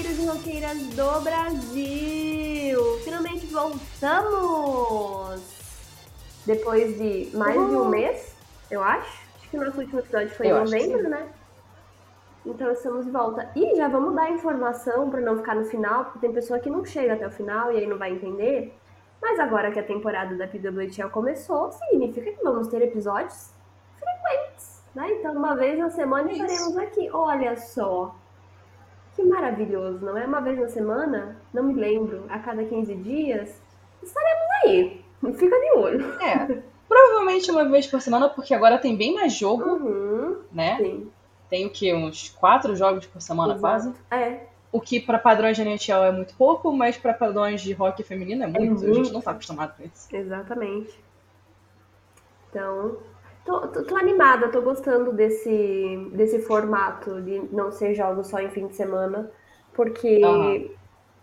roqueiros e roqueiras do Brasil! Finalmente voltamos! Depois de mais uhum. de um mês, eu acho. Acho que o nosso último episódio foi eu em novembro, né? Então estamos de volta. E já vamos dar informação para não ficar no final, porque tem pessoa que não chega até o final e aí não vai entender. Mas agora que a temporada da PWTL começou, significa que vamos ter episódios frequentes, né? Então uma vez na semana estaremos aqui. Olha só, que maravilhoso, não é? Uma vez na semana, não me lembro, a cada 15 dias, estaremos aí. Fica de olho. É. Provavelmente uma vez por semana, porque agora tem bem mais jogo, uhum, né? Sim. Tem o que? Uns quatro jogos por semana, Exato. quase? É. O que para padrões de NHL é muito pouco, mas para padrões de hockey feminino é muito. É muito. A gente não tá acostumado com isso. Exatamente. Então, Tô, tô, tô, animada, tô gostando desse, desse formato de não ser jogos só em fim de semana, porque uhum.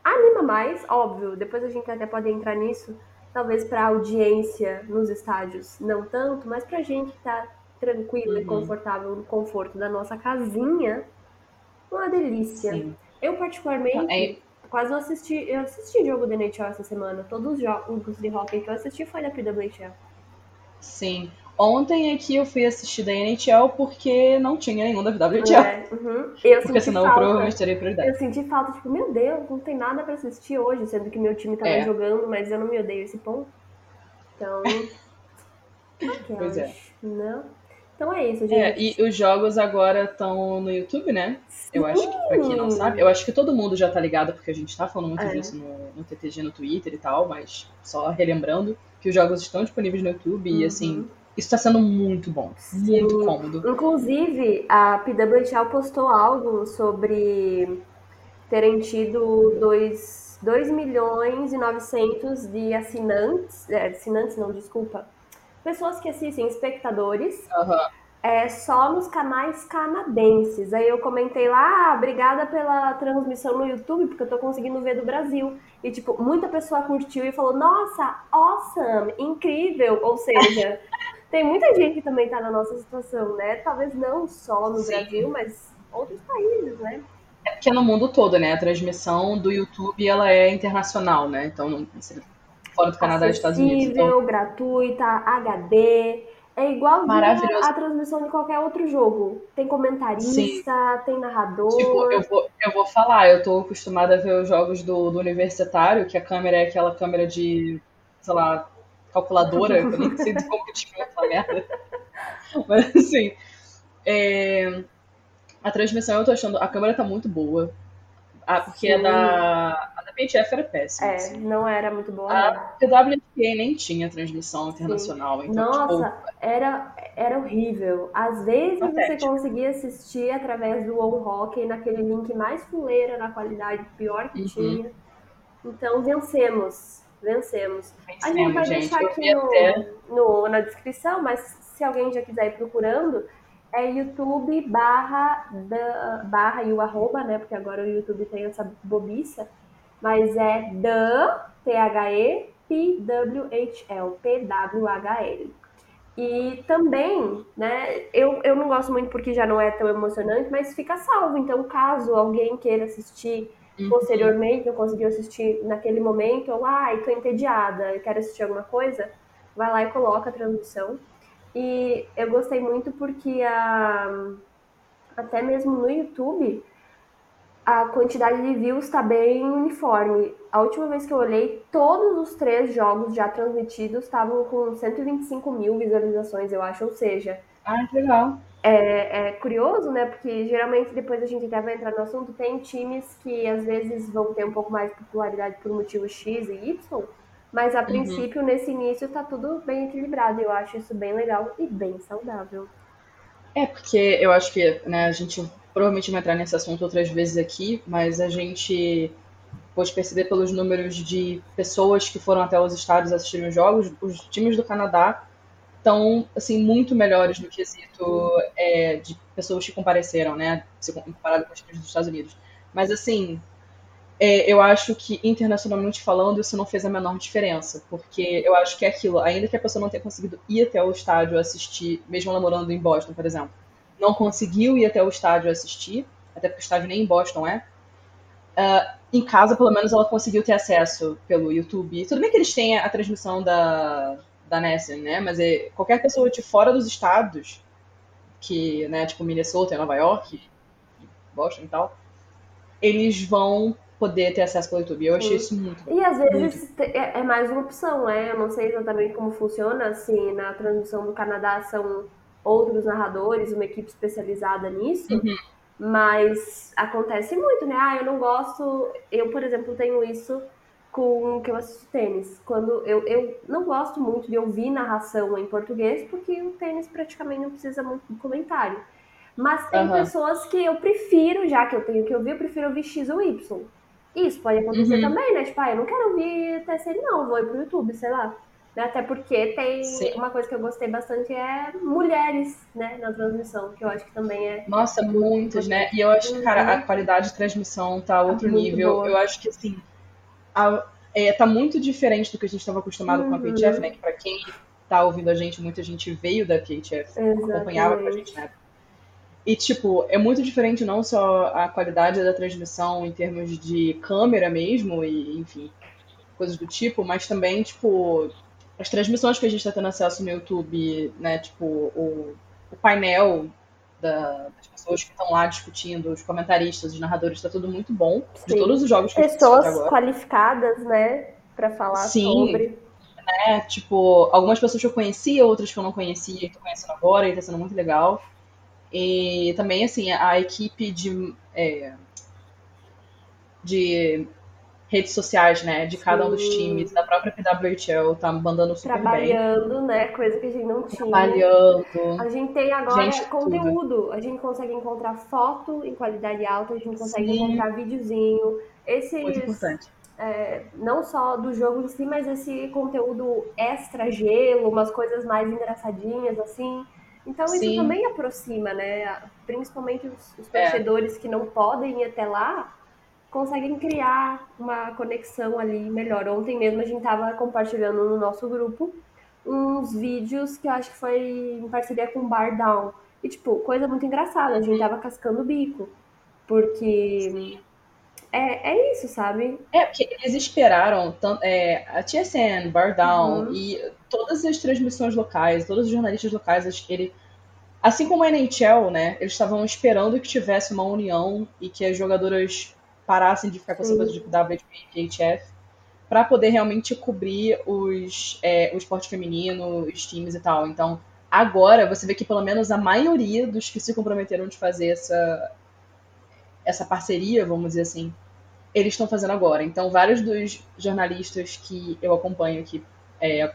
anima mais, óbvio, depois a gente até pode entrar nisso, talvez para audiência nos estádios não tanto, mas pra gente que tá tranquila uhum. e confortável no conforto da nossa casinha, uma delícia. Sim. Eu particularmente é... quase não assisti, eu assisti jogo da NHL essa semana, todos os jogos de hockey que eu assisti foi da PWHL. Sim, Ontem aqui eu fui assistir da NHL porque não tinha nenhum da WHL. É, uhum. eu porque senão falta. eu provavelmente teria prioridade. Eu senti falta, tipo, meu Deus, não tem nada pra assistir hoje, sendo que meu time tava é. jogando, mas eu não me odeio esse ponto. Então. pois é. Não. Então é isso, gente. É, e os jogos agora estão no YouTube, né? Sim. Eu acho que, pra quem não sabe, eu acho que todo mundo já tá ligado, porque a gente tá falando muito é. disso no, no TTG, no Twitter e tal, mas só relembrando que os jogos estão disponíveis no YouTube uhum. e assim isso está sendo muito bom, Sim. muito cômodo. Inclusive, a PWHL postou algo sobre terem tido 2, 2 milhões e 900 de assinantes, é, assinantes não, desculpa, pessoas que assistem, espectadores, uhum. é, só nos canais canadenses. Aí eu comentei lá, ah, obrigada pela transmissão no YouTube, porque eu tô conseguindo ver do Brasil. E, tipo, muita pessoa curtiu e falou, nossa, awesome, incrível, ou seja... tem muita gente que também está na nossa situação, né? Talvez não só no Sim. Brasil, mas outros países, né? É porque é no mundo todo, né? A transmissão do YouTube ela é internacional, né? Então, fora do Canadá e Estados Unidos. Então... gratuita, HD. É igual a transmissão de qualquer outro jogo. Tem comentarista, Sim. tem narrador. Tipo, eu vou, eu vou falar, eu tô acostumada a ver os jogos do, do universitário, que a câmera é aquela câmera de, sei lá, calculadora, eu nem sei como que descreve essa merda. Mas assim, é... a transmissão eu tô achando, a câmera tá muito boa. Ah, porque a da, a da PHF era péssima. É, assim. não era muito boa. A PWPA nem tinha transmissão internacional. Então, Nossa, tipo... era, era horrível. Às vezes você conseguia assistir através do All Hockey naquele link mais fuleira na qualidade pior que uhum. tinha. Então vencemos vencemos. a gente vai gente, deixar aqui no, até... no, na descrição, mas se alguém já quiser ir procurando, é YouTube barra, da, barra e o arroba, né? Porque agora o YouTube tem essa bobiça. Mas é da T-H-E P-W-H-L, P-W-H-L. E também, né, eu, eu não gosto muito porque já não é tão emocionante, mas fica salvo. Então, caso alguém queira assistir. Posteriormente, eu consegui assistir naquele momento, eu, ai, tô entediada, quero assistir alguma coisa, vai lá e coloca a transmissão. E eu gostei muito porque a, até mesmo no YouTube, a quantidade de views está bem uniforme. A última vez que eu olhei, todos os três jogos já transmitidos estavam com 125 mil visualizações, eu acho. Ou seja, ah, que legal. É, é, curioso, né? Porque geralmente depois a gente até vai entrar no assunto, tem times que às vezes vão ter um pouco mais de popularidade por motivo X e Y, mas a uhum. princípio, nesse início, tá tudo bem equilibrado. Eu acho isso bem legal e bem saudável. É, porque eu acho que né, a gente provavelmente vai entrar nesse assunto outras vezes aqui, mas a gente pode perceber pelos números de pessoas que foram até os estádios assistirem os jogos, os times do Canadá estão assim muito melhores no quesito é, de pessoas que compareceram, né, comparado com os times dos Estados Unidos. Mas assim, é, eu acho que internacionalmente falando isso não fez a menor diferença, porque eu acho que é aquilo, ainda que a pessoa não tenha conseguido ir até o estádio assistir, mesmo ela morando em Boston, por exemplo, não conseguiu ir até o estádio assistir, até porque o estádio nem em Boston é. uh, em casa, pelo menos, ela conseguiu ter acesso pelo YouTube. Tudo bem que eles têm a transmissão da, da Nessun, né? Mas é, qualquer pessoa de fora dos estados, que, né, tipo Minnesota, Nova York, Boston e tal, eles vão poder ter acesso pelo YouTube. Eu achei isso muito E às vezes muito... É, é mais uma opção, né? Eu não sei exatamente como funciona, assim, na transmissão do Canadá são outros narradores, uma equipe especializada nisso. Uhum. Mas acontece muito, né? Ah, eu não gosto. Eu, por exemplo, tenho isso com que eu assisto tênis. Quando eu, eu não gosto muito de ouvir narração em português, porque o tênis praticamente não precisa muito de comentário. Mas tem uhum. pessoas que eu prefiro, já que eu tenho que ouvir, eu prefiro ouvir X ou Y. Isso pode acontecer uhum. também, né? Tipo, ah, eu não quero ouvir TSN, não, vou ir pro YouTube, sei lá. Né? Até porque tem Sim. uma coisa que eu gostei bastante é mulheres, né, na transmissão, que eu acho que também é. Nossa, muitas, né? E eu acho que, cara, a uhum. qualidade de transmissão tá a outro nível. Boa. Eu acho que, assim, a, é, tá muito diferente do que a gente estava acostumado uhum. com a uhum. né? Que pra quem tá ouvindo a gente, muita gente veio da PHF, Exatamente. acompanhava com a gente, né? E, tipo, é muito diferente não só a qualidade da transmissão em termos de câmera mesmo, e, enfim, coisas do tipo, mas também, tipo, as transmissões que a gente está tendo acesso no YouTube, né? Tipo, o, o painel da, das pessoas que estão lá discutindo, os comentaristas, os narradores, está tudo muito bom. Sim. De todos os jogos que Pessoas qualificadas, né? Para falar Sim. sobre. Né? Tipo, algumas pessoas que eu conhecia, outras que eu não conhecia e tô conhecendo agora, e tá sendo muito legal. E também, assim, a equipe de, é, de redes sociais, né, de cada Sim. um dos times, da própria PWHL, tá mandando super Trabalhando, bem. Trabalhando, né, coisa que a gente não tinha. Trabalhando. A gente tem agora gente, conteúdo, tudo. a gente consegue encontrar foto em qualidade alta, a gente consegue Sim. encontrar videozinho. Esses, Muito importante. É, não só do jogo em si, mas esse conteúdo extra gelo, umas coisas mais engraçadinhas, assim. Então Sim. isso também aproxima, né? Principalmente os, os é. torcedores é. que não podem ir até lá, conseguem criar uma conexão ali melhor. Ontem mesmo a gente estava compartilhando no nosso grupo uns vídeos que eu acho que foi em parceria com o Bar Down. E, tipo, coisa muito engraçada, a gente tava cascando o bico. Porque é, é isso, sabe? É, porque eles esperaram é, a TSN, Bar Down uhum. e todas as transmissões locais, todos os jornalistas locais, acho que ele. Assim como a NHL, né? Eles estavam esperando que tivesse uma união e que as jogadoras parassem de ficar com essa coisa de WHP e PHF para poder realmente cobrir os, é, o esporte feminino, os times e tal. Então, agora você vê que pelo menos a maioria dos que se comprometeram de fazer essa, essa parceria, vamos dizer assim, eles estão fazendo agora. Então, vários dos jornalistas que eu acompanho que é,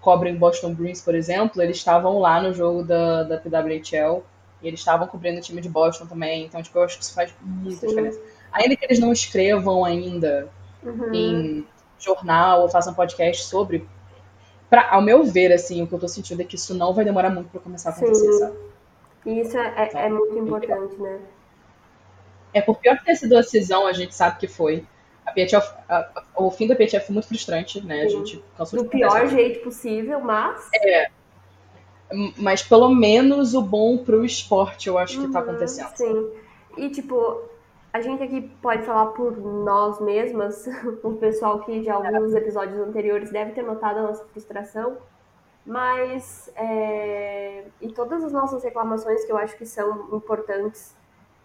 cobrem Boston Bruins, por exemplo, eles estavam lá no jogo da, da PWHL e eles estavam cobrindo o time de Boston também. Então, tipo, eu acho que isso faz muita Sim. diferença. Ainda que eles não escrevam ainda uhum. em jornal ou façam podcast sobre, pra, ao meu ver, assim, o que eu tô sentindo é que isso não vai demorar muito para começar a acontecer, Sim. sabe? E isso é, então, é muito importante, né? É, por pior que ter sido a decisão, a gente sabe que foi. A PHF, a, o fim da PHF foi muito frustrante, né? A gente cansou Do pior jeito possível, mas. É. Mas pelo menos o bom pro esporte, eu acho que tá uhum, acontecendo. Sim. E, tipo, a gente aqui pode falar por nós mesmas, o pessoal que ouviu os episódios anteriores deve ter notado a nossa frustração, mas é, e todas as nossas reclamações que eu acho que são importantes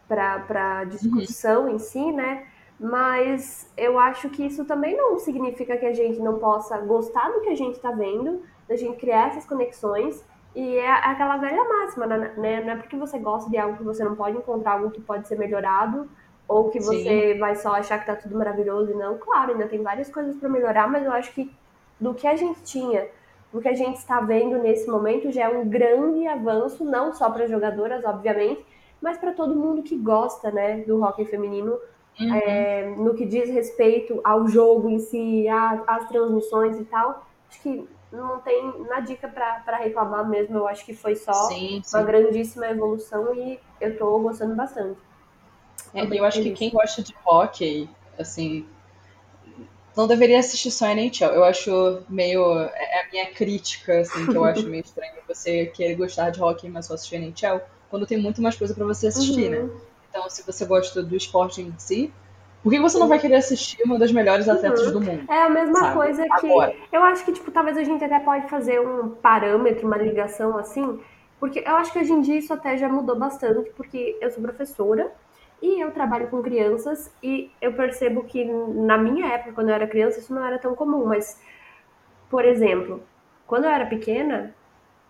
para a discussão uhum. em si, né? Mas eu acho que isso também não significa que a gente não possa gostar do que a gente está vendo, da gente criar essas conexões. E é aquela velha máxima, né? Não é porque você gosta de algo que você não pode encontrar algo que pode ser melhorado, ou que você Sim. vai só achar que tá tudo maravilhoso e não. Claro, ainda tem várias coisas para melhorar, mas eu acho que do que a gente tinha, do que a gente está vendo nesse momento, já é um grande avanço, não só para jogadoras, obviamente, mas para todo mundo que gosta, né, do hockey feminino, uhum. é, no que diz respeito ao jogo em si, às transmissões e tal. Acho que não tem na dica para reclamar mesmo. Eu acho que foi só sim, sim. uma grandíssima evolução e eu tô gostando bastante. É, eu acho que quem gosta de hockey, assim, não deveria assistir só NHL. Eu acho meio. É, é a minha crítica, assim, que eu acho meio estranho você querer gostar de hockey, mas só assistir NHL, quando tem muito mais coisa para você assistir, né? uhum. né? Então, se você gosta do esporte em si, Por que você não vai querer assistir uma das melhores atletas uhum. do mundo? É a mesma sabe? coisa que. Agora. Eu acho que, tipo, talvez a gente até pode fazer um parâmetro, uma ligação assim, porque eu acho que hoje em dia isso até já mudou bastante, porque eu sou professora e eu trabalho com crianças e eu percebo que na minha época, quando eu era criança, isso não era tão comum, mas, por exemplo, quando eu era pequena,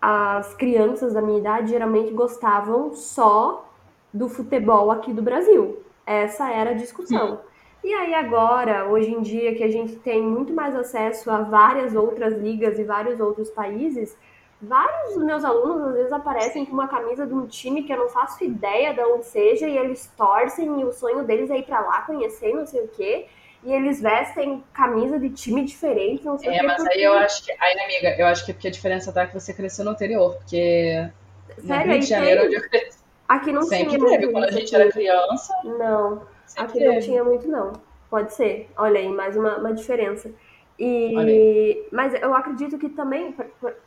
as crianças da minha idade geralmente gostavam só do futebol aqui do Brasil. Essa era a discussão. E aí agora, hoje em dia, que a gente tem muito mais acesso a várias outras ligas e vários outros países, vários dos meus alunos às vezes aparecem com uma camisa de um time que eu não faço ideia de onde seja e eles torcem e o sonho deles é ir para lá conhecer não sei o quê. E eles vestem camisa de time diferente, não sei É, mas porque... aí eu acho que. Aí, amiga, eu acho que é porque a diferença tá que você cresceu no anterior, porque. Sério, no Rio de Janeiro, onde eu cresci. Aqui não Sempre tinha teve. Quando a gente era criança. Não, aqui teve. não tinha muito, não. Pode ser. Olha aí, mais uma, uma diferença. E, mas eu acredito que também,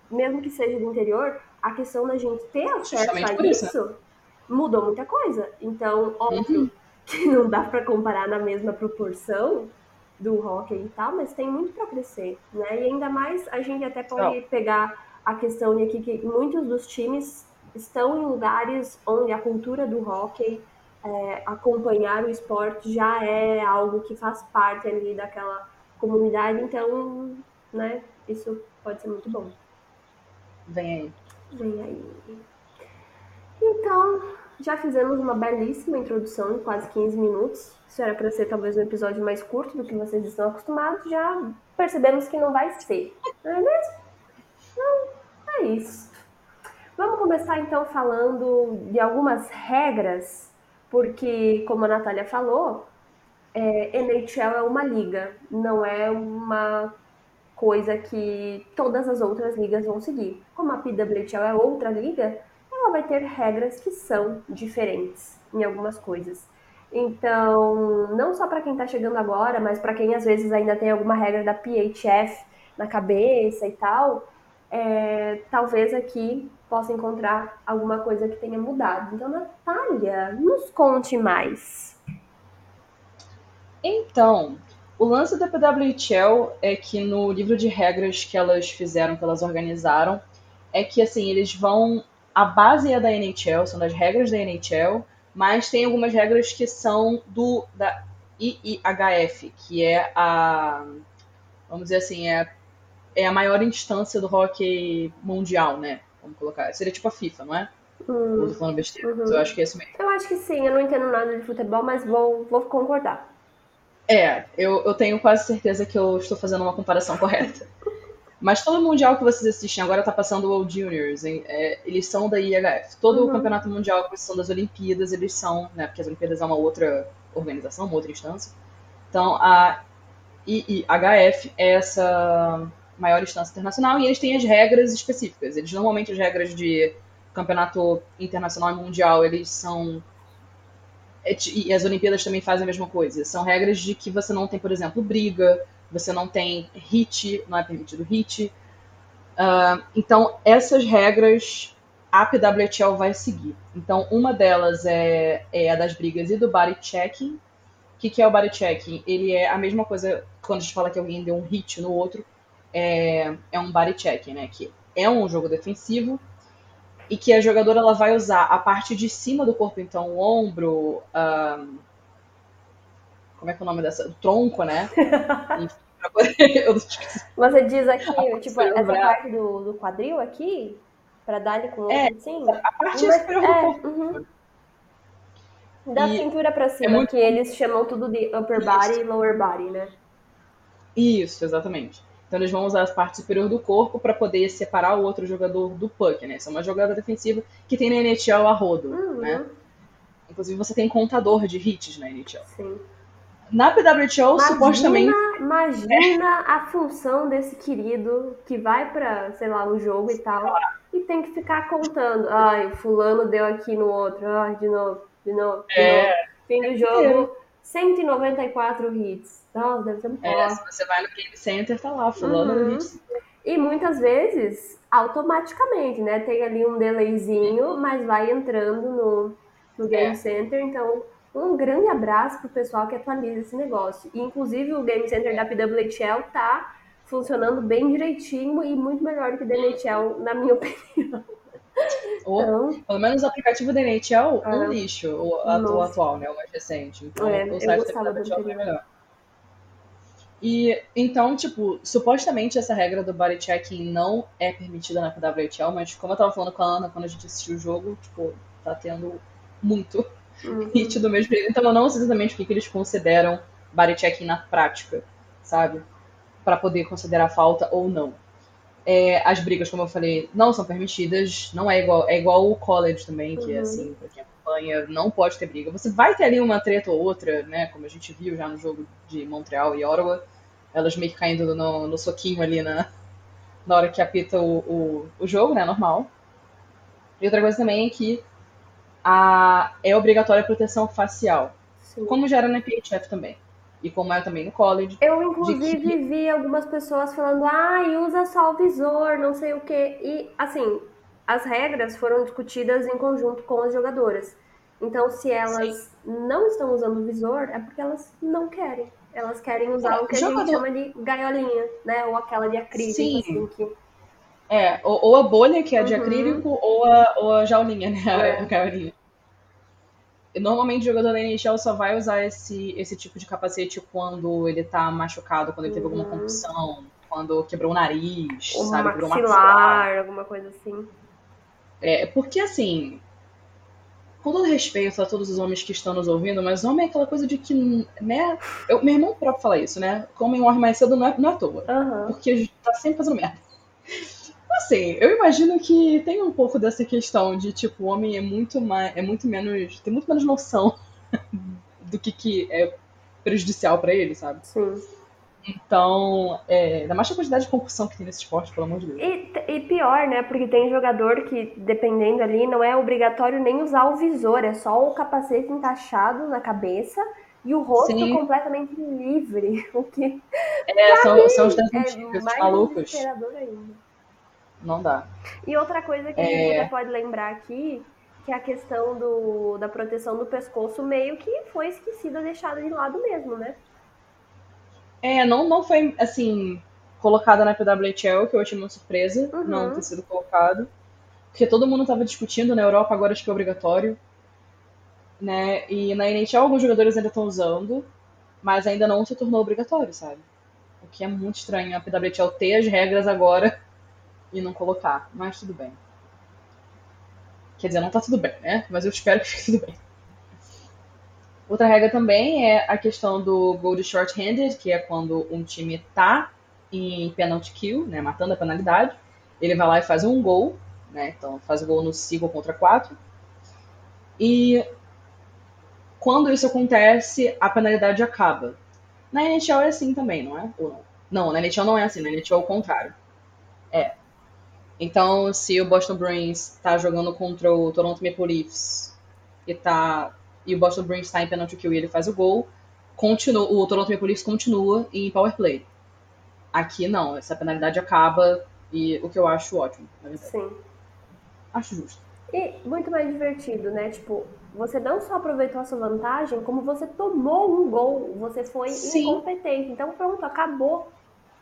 mesmo que seja do interior, a questão da gente ter acesso a isso, isso né? mudou muita coisa. Então, óbvio uhum. que não dá para comparar na mesma proporção do hockey e tal, mas tem muito para crescer, né? E ainda mais a gente até pode não. pegar a questão de aqui que muitos dos times estão em lugares onde a cultura do hockey, é, acompanhar o esporte já é algo que faz parte ali daquela comunidade, então, né, isso pode ser muito bom. Vem aí. Vem aí. Então, já fizemos uma belíssima introdução de quase 15 minutos. Isso era para ser talvez um episódio mais curto do que vocês estão acostumados. Já percebemos que não vai ser. Não é mesmo? Não, é isso. Vamos começar então falando de algumas regras, porque, como a Natália falou, é, NHL é uma liga, não é uma coisa que todas as outras ligas vão seguir. Como a PWHL é outra liga, ela vai ter regras que são diferentes em algumas coisas. Então, não só para quem está chegando agora, mas para quem às vezes ainda tem alguma regra da PHF na cabeça e tal, é, talvez aqui possa encontrar alguma coisa que tenha mudado. Então, Natália, nos conte mais. Então, o lance da PWHL é que no livro de regras que elas fizeram, que elas organizaram, é que assim, eles vão. A base é da NHL, são das regras da NHL, mas tem algumas regras que são do da IIHF, que é a. Vamos dizer assim, é, é a maior instância do hockey mundial, né? Vamos colocar. Seria tipo a FIFA, não é? Hum, tô falando besteira, uhum. eu acho que é isso mesmo. Eu acho que sim, eu não entendo nada de futebol, mas vou, vou concordar. É, eu, eu tenho quase certeza que eu estou fazendo uma comparação correta. Mas todo mundial que vocês assistem agora tá passando o World Juniors, é, eles são da IHF. Todo uhum. o campeonato mundial, que são das Olimpíadas, eles são, né? Porque as Olimpíadas é uma outra organização, uma outra instância. Então a IIHF é essa maior instância internacional e eles têm as regras específicas. Eles normalmente as regras de campeonato internacional e mundial, eles são e as Olimpíadas também fazem a mesma coisa. São regras de que você não tem, por exemplo, briga, você não tem hit, não é permitido hit. Uh, então, essas regras a PWHL vai seguir. Então, uma delas é, é a das brigas e do body checking. O que, que é o body checking? Ele é a mesma coisa quando a gente fala que alguém deu um hit no outro, é, é um body checking, né? Que é um jogo defensivo, e que a jogadora ela vai usar a parte de cima do corpo, então o ombro, um, como é que é o nome dessa? O tronco, né? Você diz aqui, tipo, essa parte do, do quadril aqui, para dar ele com o é, assim? A parte Mas, superior é, do corpo. Uhum. Da e cintura para cima, é muito... que eles chamam tudo de upper body e lower body, né? Isso, exatamente. Então eles vão usar a parte superior do corpo para poder separar o outro jogador do puck, né? Isso é uma jogada defensiva que tem na NHL a rodo, uhum. né? Inclusive você tem contador de hits na NHL. Sim. Na PWHO, imagina, supostamente. Imagina a função desse querido que vai para, sei lá, um jogo e tal, e tem que ficar contando. Ai, fulano deu aqui no outro, ai, de novo, de novo, de é. novo. Fim do jogo, 194 hits. Nossa, deve ser muito é, Se você vai no Game Center, tá lá, fulano uhum. hits. E muitas vezes, automaticamente, né? Tem ali um delayzinho, mas vai entrando no, no Game é. Center, então Um grande abraço pro pessoal que atualiza esse negócio. E, inclusive, o Game Center da PWHL tá funcionando bem direitinho e muito melhor do que o da NHL, na minha opinião. Ou, então, pelo menos o aplicativo da NHL, é um lixo, o, atual, né? O mais recente. Então, é, o site da NHL foi melhor. E então, tipo, supostamente essa regra do body checking não é permitida na PWHL, mas como eu tava falando com a Ana quando a gente assistiu o jogo, tipo, tá tendo muito uhum. nítido mesmo. Então eu não sei exatamente o que, que eles consideram body checking na prática, sabe? para poder considerar falta ou não. É, as brigas, como eu falei, não são permitidas, não é igual, é igual o college também, que é uhum. assim, pra quem acompanha, não pode ter briga. Você vai ter ali uma treta ou outra, né, como a gente viu já no jogo de Montreal e Ottawa, elas meio que caindo no, no soquinho ali na, na hora que apita o, o, o jogo, né, normal. E outra coisa também é que a, é obrigatória a proteção facial, Sim. como já era na PHF também e como é também no college. Eu, inclusive, que... vi algumas pessoas falando, ah, usa só o visor, não sei o quê. E, assim, as regras foram discutidas em conjunto com as jogadoras. Então, se elas Sim. não estão usando o visor, é porque elas não querem. Elas querem usar é, o que a gente chama de gaiolinha, né? Ou aquela de acrílico, Sim. assim, que... É, ou, ou, a bolha, que é de uhum. acrílico, ou a, ou a jaulinha, né? É. A gaiolinha. Normalmente o jogador da NHL só vai usar esse, esse tipo de capacete quando ele tá machucado, quando ele teve alguma uhum. concussão, quando quebrou o nariz, Ou sabe? Maxilar, quebrou maxilar, alguma coisa assim. É, porque assim, com todo respeito a todos os homens que estão nos ouvindo, mas homem é aquela coisa de que, né? Eu, meu irmão próprio fala isso, né? Homem morre mais cedo não é, não é à toa. Uhum. Porque tá sempre fazendo merda assim, eu imagino que tem um pouco dessa questão de, tipo, o homem é muito mais. é muito menos. tem muito menos noção do que, que é prejudicial para ele, sabe? Sim. Então, é, ainda mais a quantidade de concussão que tem nesse esporte, pelo amor de Deus. E, e, pior, né? Porque tem jogador que, dependendo ali, não é obrigatório nem usar o visor, é só o capacete encaixado na cabeça e o rosto Sim. completamente livre. O que. É, são, mim, são os das é mais malucos. ainda não dá. E outra coisa que é... a gente é. pode lembrar aqui, que é a questão do, da proteção do pescoço meio que foi esquecida, deixada de lado mesmo, né? É, não, não foi, assim, colocada na PWHL, que eu achei uma surpresa uhum. não ter sido colocado. Porque todo mundo estava discutindo, na Europa agora acho que é obrigatório. Né? E na NHL alguns jogadores ainda estão usando, mas ainda não se tornou obrigatório, sabe? O que é muito estranho a PWHL ter as regras agora e não colocar, mas tudo bem. Quer dizer, não tá tudo bem, né? Mas eu espero que fique tudo bem. Outra regra também é a questão do goal short-handed, que é quando um time tá em penalty kill, né, matando a penalidade, ele vai lá e faz um gol, né, então faz o gol no 5 contra 4. E quando isso acontece, a penalidade acaba. Na NHL é assim também, não é? Ou não? Não, na NHL não é assim, na NHL é o contrário. É, então, se o Boston Bruins está jogando contra o Toronto Maple Leafs e, tá, e o Boston Bruins está em penalty kill e ele faz o gol, continua, o Toronto Maple Leafs continua em power play. Aqui não, essa penalidade acaba e o que eu acho ótimo, na verdade. Sim. Acho justo. E muito mais divertido, né? Tipo, você não só aproveitou a sua vantagem, como você tomou um gol, você foi Sim. incompetente. Então pronto, acabou.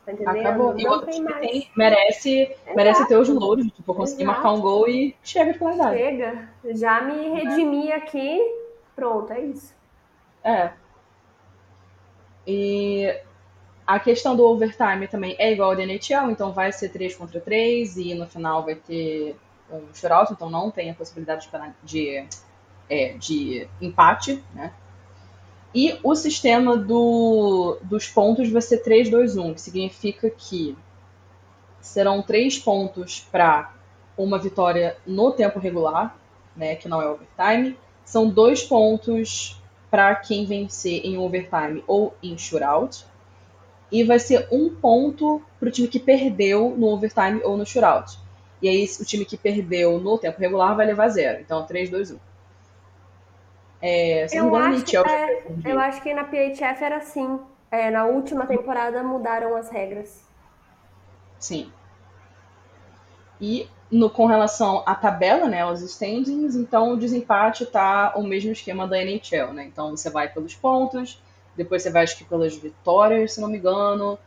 Tá entendendo? Acabou. E outro time tem, merece, Exato. merece ter os louros, tipo, conseguir Exato. marcar um gol e chega de qualidade. Chega. Já me redimi é. aqui, pronto, é isso. É. E a questão do overtime também é igual ao da NHL, então vai ser 3 contra 3 e no final vai ter um shootout, então não tem a possibilidade de, de, é, de empate, né? E o sistema do, dos pontos vai ser 3, 2, 1, que significa que serão três pontos para uma vitória no tempo regular, né, que não é overtime. São dois pontos para quem vencer em overtime ou em shootout. E vai ser um ponto para o time que perdeu no overtime ou no shootout. E aí o time que perdeu no tempo regular vai levar zero. Então 3, 2, 1. É, eu, acho, que, é, eu acho que na PHF era assim. É, na última temporada mudaram as regras. Sim. E no, com relação à tabela, né, aos standings, então o desempate tá o mesmo esquema da NHL, né? Então você vai pelos pontos, depois você vai acho que pelas vitórias, se não me engano,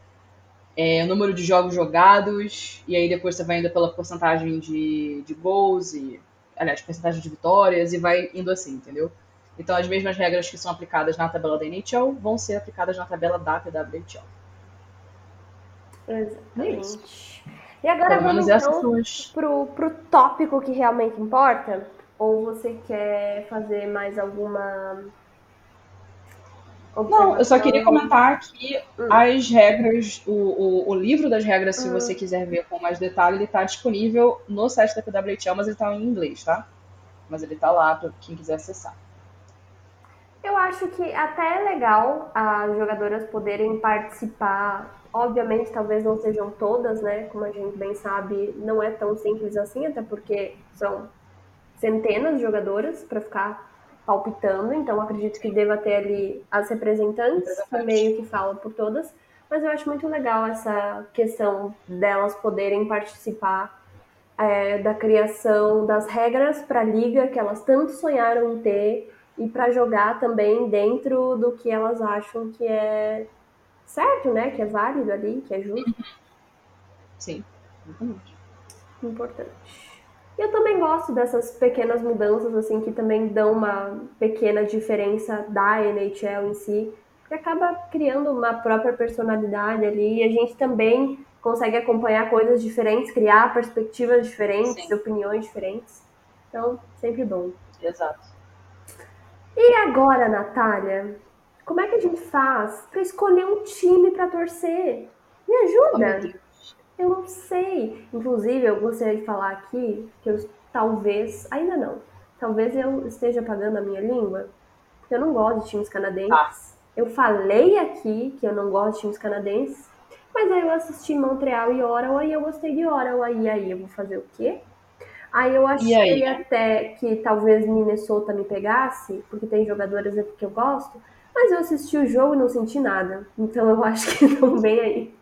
é, o número de jogos jogados, e aí depois você vai indo pela porcentagem de, de gols e, aliás, porcentagem de vitórias e vai indo assim, entendeu? Então as mesmas regras que são aplicadas na tabela da NHL vão ser aplicadas na tabela da PWHL. Exatamente. É e agora vamos então pro, pro tópico que realmente importa? Ou você quer fazer mais alguma não, eu só queria comentar aqui hum. as regras, o, o, o, livro das regras, se hum. você quiser ver com mais detalhe, ele está disponível no site da PWHL, mas ele está em inglês, tá? Mas ele está lá para quem quiser acessar. Eu acho que até é legal as jogadoras poderem participar Obviamente, talvez não sejam todas, né? Como a gente bem sabe, não é tão simples assim, até porque são centenas de jogadoras para ficar palpitando. Então, acredito que deva ter ali as representantes que meio que falam por todas. Mas eu acho muito legal essa questão delas poderem participar é, da criação das regras para a liga que elas tanto sonharam em ter e para jogar também dentro do que elas acham que é certo, né? Que é válido ali, que é justo. Sim, exatamente. Importante. Eu também gosto dessas pequenas mudanças, assim, que também dão uma pequena diferença da NHL em si, que acaba criando uma própria personalidade ali, e a gente também consegue acompanhar coisas diferentes, criar perspectivas diferentes, Sim. opiniões diferentes. Então, sempre bom. Exato. E agora, Natália, como é que a gente faz para escolher um time para torcer? Me ajuda? Oh, eu não sei. Inclusive, eu gostaria de falar aqui que eu talvez, ainda não, talvez eu esteja pagando a minha língua, porque eu não gosto de times canadenses. Ah. Eu falei aqui que eu não gosto de times canadenses, mas aí eu assisti Montreal e Ottawa e eu gostei de Ottawa. E aí eu vou fazer o quê? Aí eu achei até que talvez Minnesota me pegasse, porque tem jogadores aqui que eu gosto, mas eu assisti o jogo e não senti nada. Então eu acho que não vem aí.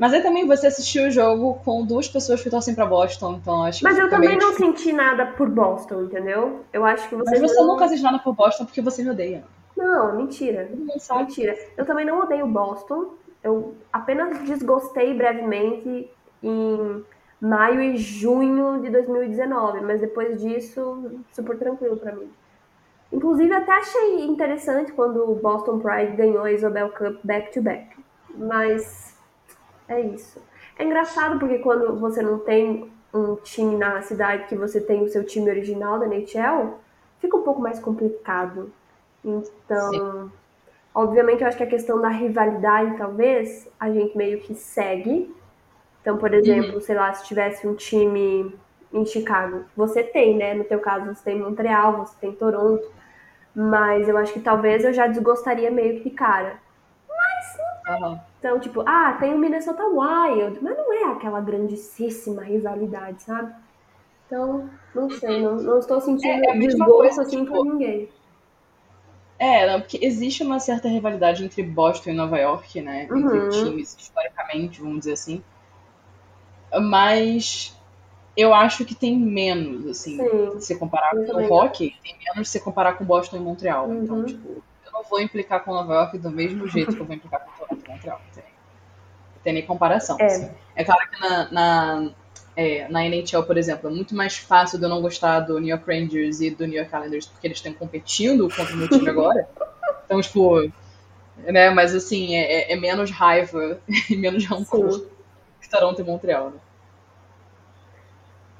Mas aí também você assistiu o jogo com duas pessoas que torcem pra Boston, então acho Mas eu também não senti nada por Boston, entendeu? Eu acho que você. Mas você não... nunca assiste nada por Boston porque você me odeia. Não, mentira. Não. Mentira. Eu também não odeio Boston. Eu apenas desgostei brevemente em maio e junho de 2019, mas depois disso, super tranquilo para mim. Inclusive, até achei interessante quando o Boston Pride ganhou a Isobel Cup back-to-back. Mas é isso. É engraçado porque quando você não tem um time na cidade que você tem o seu time original da NHL, fica um pouco mais complicado. Então, Sim. obviamente, eu acho que a questão da rivalidade, talvez, a gente meio que segue. Então, por exemplo, uhum. sei lá, se tivesse um time em Chicago, você tem, né? No teu caso, você tem Montreal, você tem Toronto. Mas eu acho que talvez eu já desgostaria meio que de cara. Mas. Uhum. Então, tipo, ah, tem o Minnesota Wild, mas não é aquela grandíssima rivalidade, sabe? Então, não sei, não, não estou sentindo é, é desgosto assim tipo, por ninguém. É, não, porque existe uma certa rivalidade entre Boston e Nova York, né? Entre uhum. times, historicamente, vamos dizer assim. Mas eu acho que tem menos, assim, Sim, se comparar com o hockey, tem menos se comparar com Boston e Montreal. Então, uhum. Então, tipo, eu não vou implicar com Nova York do mesmo jeito que eu vou implicar com Toronto e Montreal. Não tem, não tem nem comparação. É. Assim. é claro que na, na, é, na NHL, por exemplo, é muito mais fácil de eu não gostar do New York Rangers e do New York Islanders porque eles estão competindo contra o meu time agora. Então, tipo, né, mas assim, é, é, é menos raiva e menos rancor que Toronto e Montreal, né?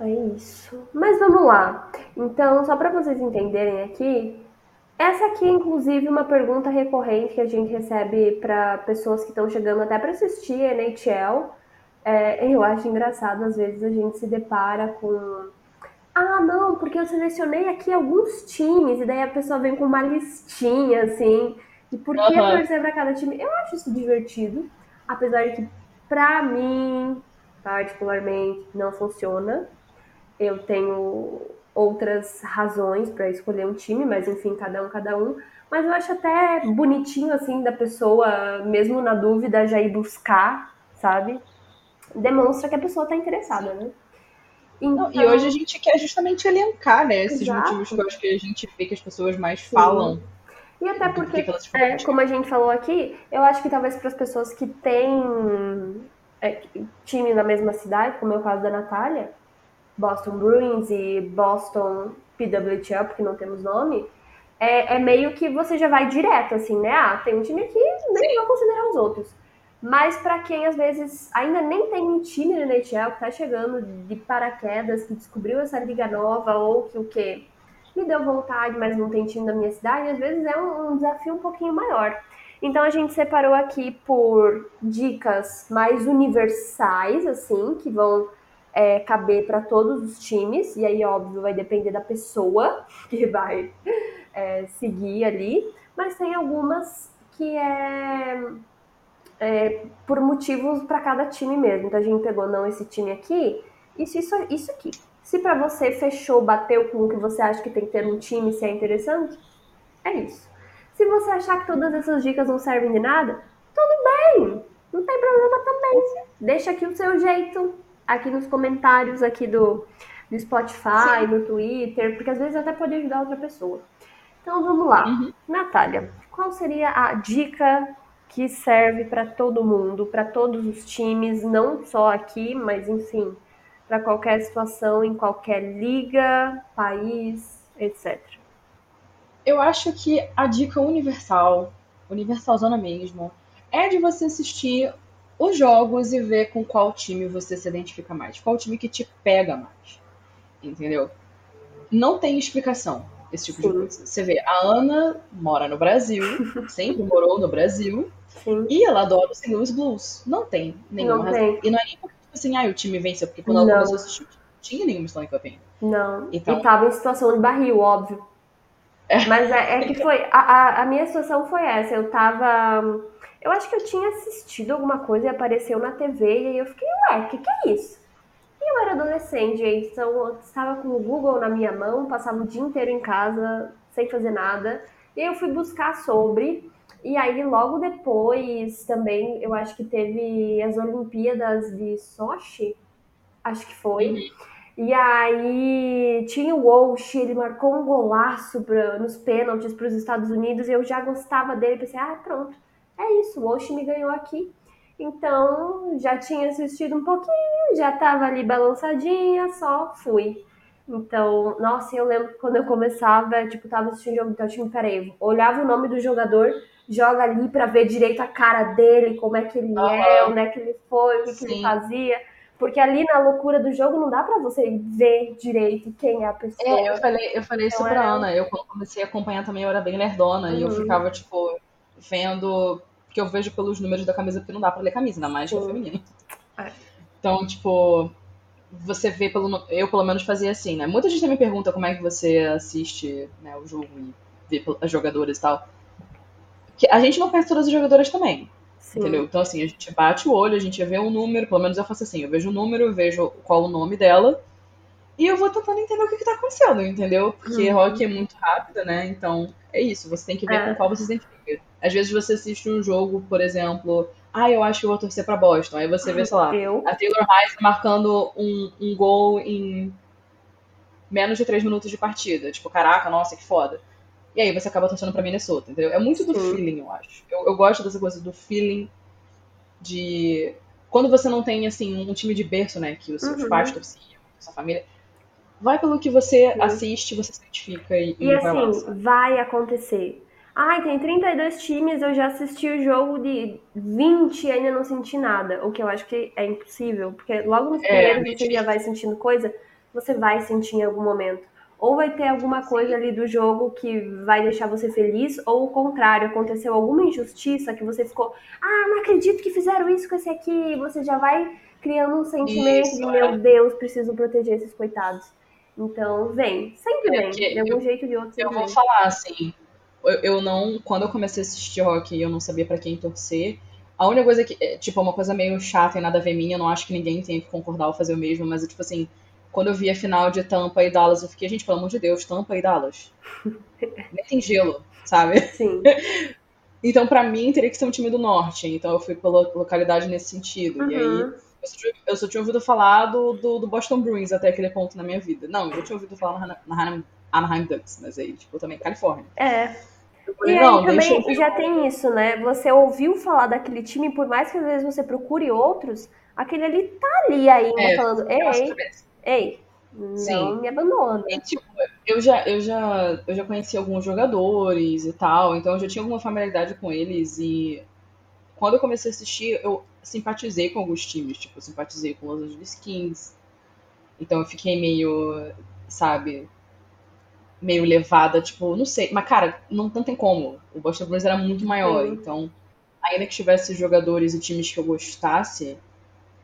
É isso. Mas vamos lá. Então, só para vocês entenderem aqui, essa aqui é inclusive uma pergunta recorrente que a gente recebe para pessoas que estão chegando até para assistir a NHL. É, eu acho engraçado, às vezes a gente se depara com. Ah, não, porque eu selecionei aqui alguns times, e daí a pessoa vem com uma listinha assim. E por que uhum. torcer para cada time? Eu acho isso divertido, apesar de que, para mim, particularmente, não funciona eu tenho outras razões para escolher um time, mas enfim, cada um, cada um. Mas eu acho até bonitinho, assim, da pessoa, mesmo na dúvida, já ir buscar, sabe? Demonstra que a pessoa tá interessada, né? Então, e hoje a gente quer justamente elencar, né, esses exato. motivos que eu acho que a gente vê que as pessoas mais Sim. falam. E até porque, é, como a gente falou aqui, eu acho que talvez para as pessoas que têm é, time na mesma cidade, como é o caso da Natália, Boston Bruins e Boston PWHL, porque não temos nome, é, é, meio que você já vai direto, assim, né? Ah, tem um time aqui, nem vou considerar os outros. Mas para quem às vezes ainda nem tem um time no NHL, que tá chegando de paraquedas, que descobriu essa liga nova, ou que o quê? Me deu vontade, mas não tem time na minha cidade, às vezes é um, um desafio um pouquinho maior. Então a gente separou aqui por dicas mais universais, assim, que vão é, caber para todos os times, e aí, óbvio, vai depender da pessoa que vai é, seguir ali, mas tem algumas que é, é por motivos para cada time mesmo. Então a gente pegou, não, esse time aqui, isso, isso, isso aqui. Se para você fechou, bateu com o que você acha que tem que ter um time, se é interessante, é isso. Se você achar que todas essas dicas não servem de nada, tudo bem, não tem problema também. Deixa aqui o seu jeito, aqui nos comentários aqui do, do Spotify, Sim. no Twitter, porque às vezes até pode ajudar outra pessoa. Então vamos lá. Uhum. Natália, qual seria a dica que serve para todo mundo, para todos os times, não só aqui, mas enfim, para qualquer situação, em qualquer liga, país, etc. Eu acho que a dica universal, universalzona mesmo, é de você assistir os jogos e ver com qual time você se identifica mais, qual time que te pega mais. Entendeu? Não tem explicação esse tipo Sim. de coisa. Você vê, a Ana mora no Brasil, sempre morou no Brasil, Sim. e ela adora o St. Louis Blues. Não tem nenhuma não razão. Tem. E não é nem porque, tipo assim, ah, o time venceu, porque quando ela não. começou a assistir, não tinha nenhuma Stanley Cup ainda. Não, então... e tava em situação de barril, óbvio. É. Mas é, é que foi, a, a, a minha situação foi essa, eu tava... Eu acho que eu tinha assistido alguma coisa e apareceu na TV, e aí eu fiquei, ué, o que, que é isso? eu era adolescente, então eu estava com o Google na minha mão, passava o dia inteiro em casa sem fazer nada. E eu fui buscar sobre. E aí, logo depois, também, eu acho que teve as Olimpíadas de Sochi, acho que foi. Uhum. E aí tinha o Walsh, ele marcou um golaço pra, nos pênaltis para os Estados Unidos e eu já gostava dele. Pensei, ah, pronto, é isso, o Walsh me ganhou aqui. Então, já tinha assistido um pouquinho, já tava ali balançadinha, só fui. Então, nossa, eu lembro que quando eu começava, tipo, tava assistindo o jogo, então, tipo, peraí, olhava o nome do jogador, joga ali para ver direito a cara dele, como é que ele uhum. é, onde é que ele foi, o que, que, ele fazia. Porque ali na loucura do jogo não dá para você ver direito quem é a pessoa. É, eu falei, eu falei então, isso pra era... Ana. Eu quando comecei a acompanhar também eu era bem lerdona. Uhum. E eu uhum. ficava, tipo, vendo que eu vejo pelos números da camisa, porque não dá pra ler camisa, ainda mais que é feminino. É. Então, tipo, você vê pelo. Eu, pelo menos, fazia assim, né? Muita gente também pergunta como é que você assiste né, o jogo e vê as jogadoras e tal. Que a gente não conhece todas as jogadoras também. Sim. Entendeu? Então, assim, a gente bate o olho, a gente vê um número, pelo menos eu faço assim, eu vejo o um número, eu vejo qual o nome dela, e eu vou tentando entender o que, que tá acontecendo, entendeu? Porque uhum. rock é muito rápido, né? Então, é isso, você tem que ver é. com qual você se identifica. Às vezes você assiste um jogo, por exemplo, ah, eu acho que eu vou torcer pra Boston. Aí você vê, sei lá, eu? a Taylor Heise marcando um, um gol em menos de três minutos de partida. Tipo, caraca, nossa, que foda. E aí você acaba torcendo pra Minnesota, entendeu? É muito do Sim. feeling, eu acho. Eu, eu gosto dessa coisa do feeling de. Quando você não tem, assim, um time de berço, né? Que os seus uhum. pais torciam, sua família. Vai pelo que você Sim. assiste, você se identifica e, e, e assim, vai acontecer. Ai, tem 32 times, eu já assisti o jogo de 20 e ainda não senti nada. O que eu acho que é impossível, porque logo nos é, primeiros é, você já vai sentindo coisa, você vai sentir em algum momento. Ou vai ter alguma coisa ali do jogo que vai deixar você feliz, ou o contrário, aconteceu alguma injustiça que você ficou, ah, não acredito que fizeram isso com esse aqui, você já vai criando um sentimento isso, de, meu é. Deus, preciso proteger esses coitados. Então, vem, sempre é, vem, de algum eu, jeito ou de outro. Eu vou vem. falar assim, eu, eu não. Quando eu comecei a assistir rock eu não sabia para quem torcer. A única coisa que. É, tipo, uma coisa meio chata e nada a ver minha, eu não acho que ninguém tenha que concordar ou fazer o mesmo, mas, tipo assim, quando eu vi a final de Tampa e Dallas, eu fiquei, gente, pelo amor de Deus, Tampa e Dallas. Nem tem gelo, sabe? Sim. então, para mim, teria que ser um time do norte. Então, eu fui pela localidade nesse sentido. Uhum. E aí, uhum. Eu só tinha ouvido falar do, do, do, Boston Bruins até aquele ponto na minha vida. Não, eu tinha ouvido falar na, na Anaheim Ducks, mas aí, tipo, também Califórnia. É. Falei, e aí também já tem isso, né? Você ouviu falar daquele time, por mais que às vezes você procure outros, aquele ali tá ali ainda é, falando, ei, ei, não Sim. me abandona. E, tipo, eu já, eu, já, eu já conheci alguns jogadores e tal, então eu já tinha alguma familiaridade com eles e quando eu comecei a assistir, eu simpatizei com alguns times, tipo, simpatizei com os Los Angeles Kings, então eu fiquei meio, sabe, meio levada, tipo, não sei, mas cara, não, não tem como, o Boston Bruins era muito maior, então, ainda que tivesse jogadores e times que eu gostasse,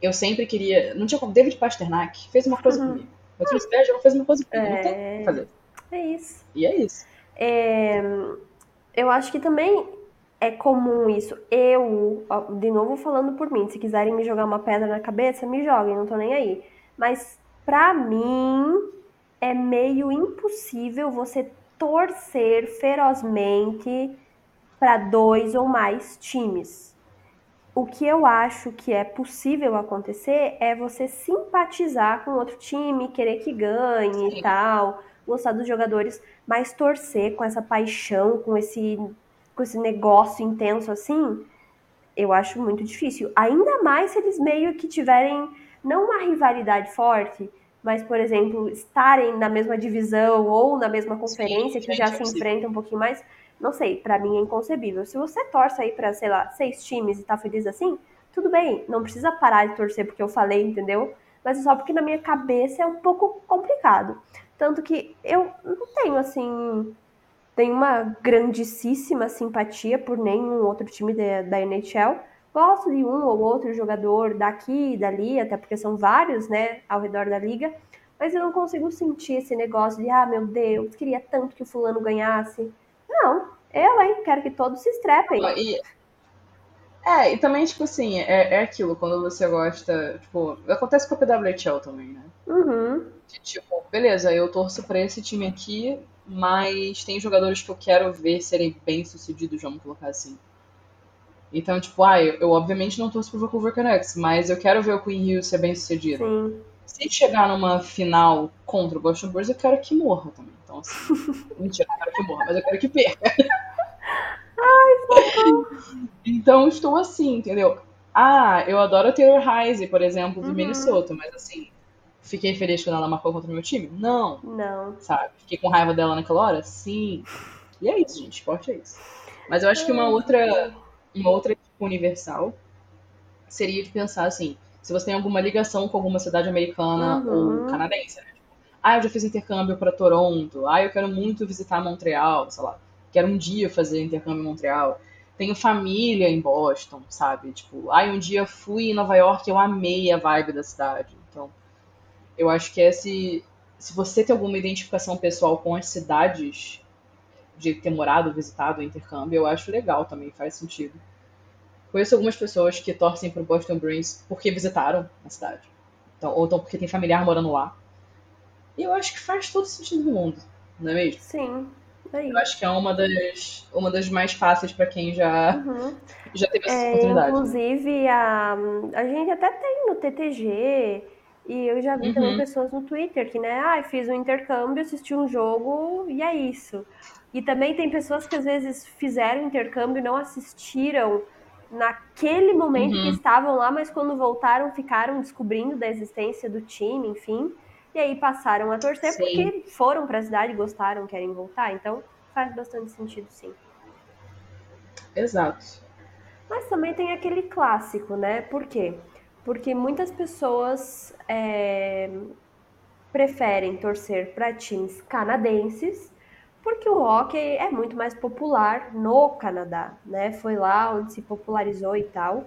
eu sempre queria, não tinha como, David Pasternak fez uma coisa uhum. comigo, o Chris não fez uma coisa comigo, é... não tem o que fazer. É isso. E é isso. É... Eu acho que também é comum isso. Eu, de novo falando por mim, se quiserem me jogar uma pedra na cabeça, me joguem, não tô nem aí. Mas pra mim é meio impossível você torcer ferozmente para dois ou mais times. O que eu acho que é possível acontecer é você simpatizar com outro time, querer que ganhe Sim. e tal, gostar dos jogadores, mas torcer com essa paixão, com esse, com esse negócio intenso assim, eu acho muito difícil. Ainda mais se eles meio que tiverem não uma rivalidade forte, mas, por exemplo, estarem na mesma divisão ou na mesma conferência, Sim, que já se enfrentam um pouquinho mais não sei, para mim é inconcebível. Se você torce aí para, sei lá, seis times e tá feliz assim, tudo bem, não precisa parar de torcer porque eu falei, entendeu? Mas é só porque na minha cabeça é um pouco complicado. Tanto que eu não tenho, assim, tenho uma grandíssima simpatia por nenhum outro time da, da NHL. Gosto de um ou outro jogador daqui e dali, até porque são vários, né, ao redor da liga. Mas eu não consigo sentir esse negócio de, ah, meu Deus, queria tanto que o fulano ganhasse. Não, eu, hein? Quero que todos se estrepem. E, é, e também, tipo assim, é, é aquilo, quando você gosta, tipo, acontece com a PWHL também, né? Uhum. De, tipo, beleza, eu torço pra esse time aqui, mas tem jogadores que eu quero ver serem bem-sucedidos, vamos colocar assim. Então, tipo, ah, eu, eu, obviamente não torço pro Vancouver Canucks, mas eu quero ver o Queen Hill ser bem-sucedido. Sim. Se chegar numa final contra o Boston Bruins, eu quero que morra também. Então, assim, mentira, eu quero que morra, mas eu quero que perca. Ai, Então, estou assim, entendeu? Ah, eu adoro a Taylor Heise, por exemplo, do uhum. Minnesota, mas assim, fiquei feliz quando ela marcou contra o meu time? Não. Não. Sabe? Fiquei com raiva dela naquela hora? Sim. E é isso, gente. Esporte é isso. Mas eu acho que uma outra, uma outra tipo universal seria de pensar assim, se você tem alguma ligação com alguma cidade americana uhum. ou canadense, né? Ah, eu já fiz intercâmbio para Toronto. Ah, eu quero muito visitar Montreal, sei lá. Quero um dia fazer intercâmbio em Montreal. Tenho família em Boston, sabe? Tipo, ah, um dia fui em Nova York, eu amei a vibe da cidade. Então, eu acho que esse se você tem alguma identificação pessoal com as cidades de ter morado, visitado, intercâmbio, eu acho legal também, faz sentido. Conheço algumas pessoas que torcem pro Boston Bruins porque visitaram a cidade. Então, ou então porque tem familiar morando lá. E eu acho que faz todo sentido do mundo, não é mesmo? Sim. Eu acho que é uma das, uma das mais fáceis para quem já, uhum. já teve essa é, oportunidade. Inclusive, a, a gente até tem no TTG, e eu já vi uhum. também pessoas no Twitter que, né, ah, fiz um intercâmbio, assisti um jogo e é isso. E também tem pessoas que às vezes fizeram intercâmbio e não assistiram naquele momento uhum. que estavam lá, mas quando voltaram ficaram descobrindo da existência do time, enfim. E aí passaram a torcer sim. porque foram para a cidade, gostaram, querem voltar. Então faz bastante sentido, sim. Exato. Mas também tem aquele clássico, né? Por quê? Porque muitas pessoas é, preferem torcer para times canadenses, porque o hockey é muito mais popular no Canadá, né? Foi lá onde se popularizou e tal.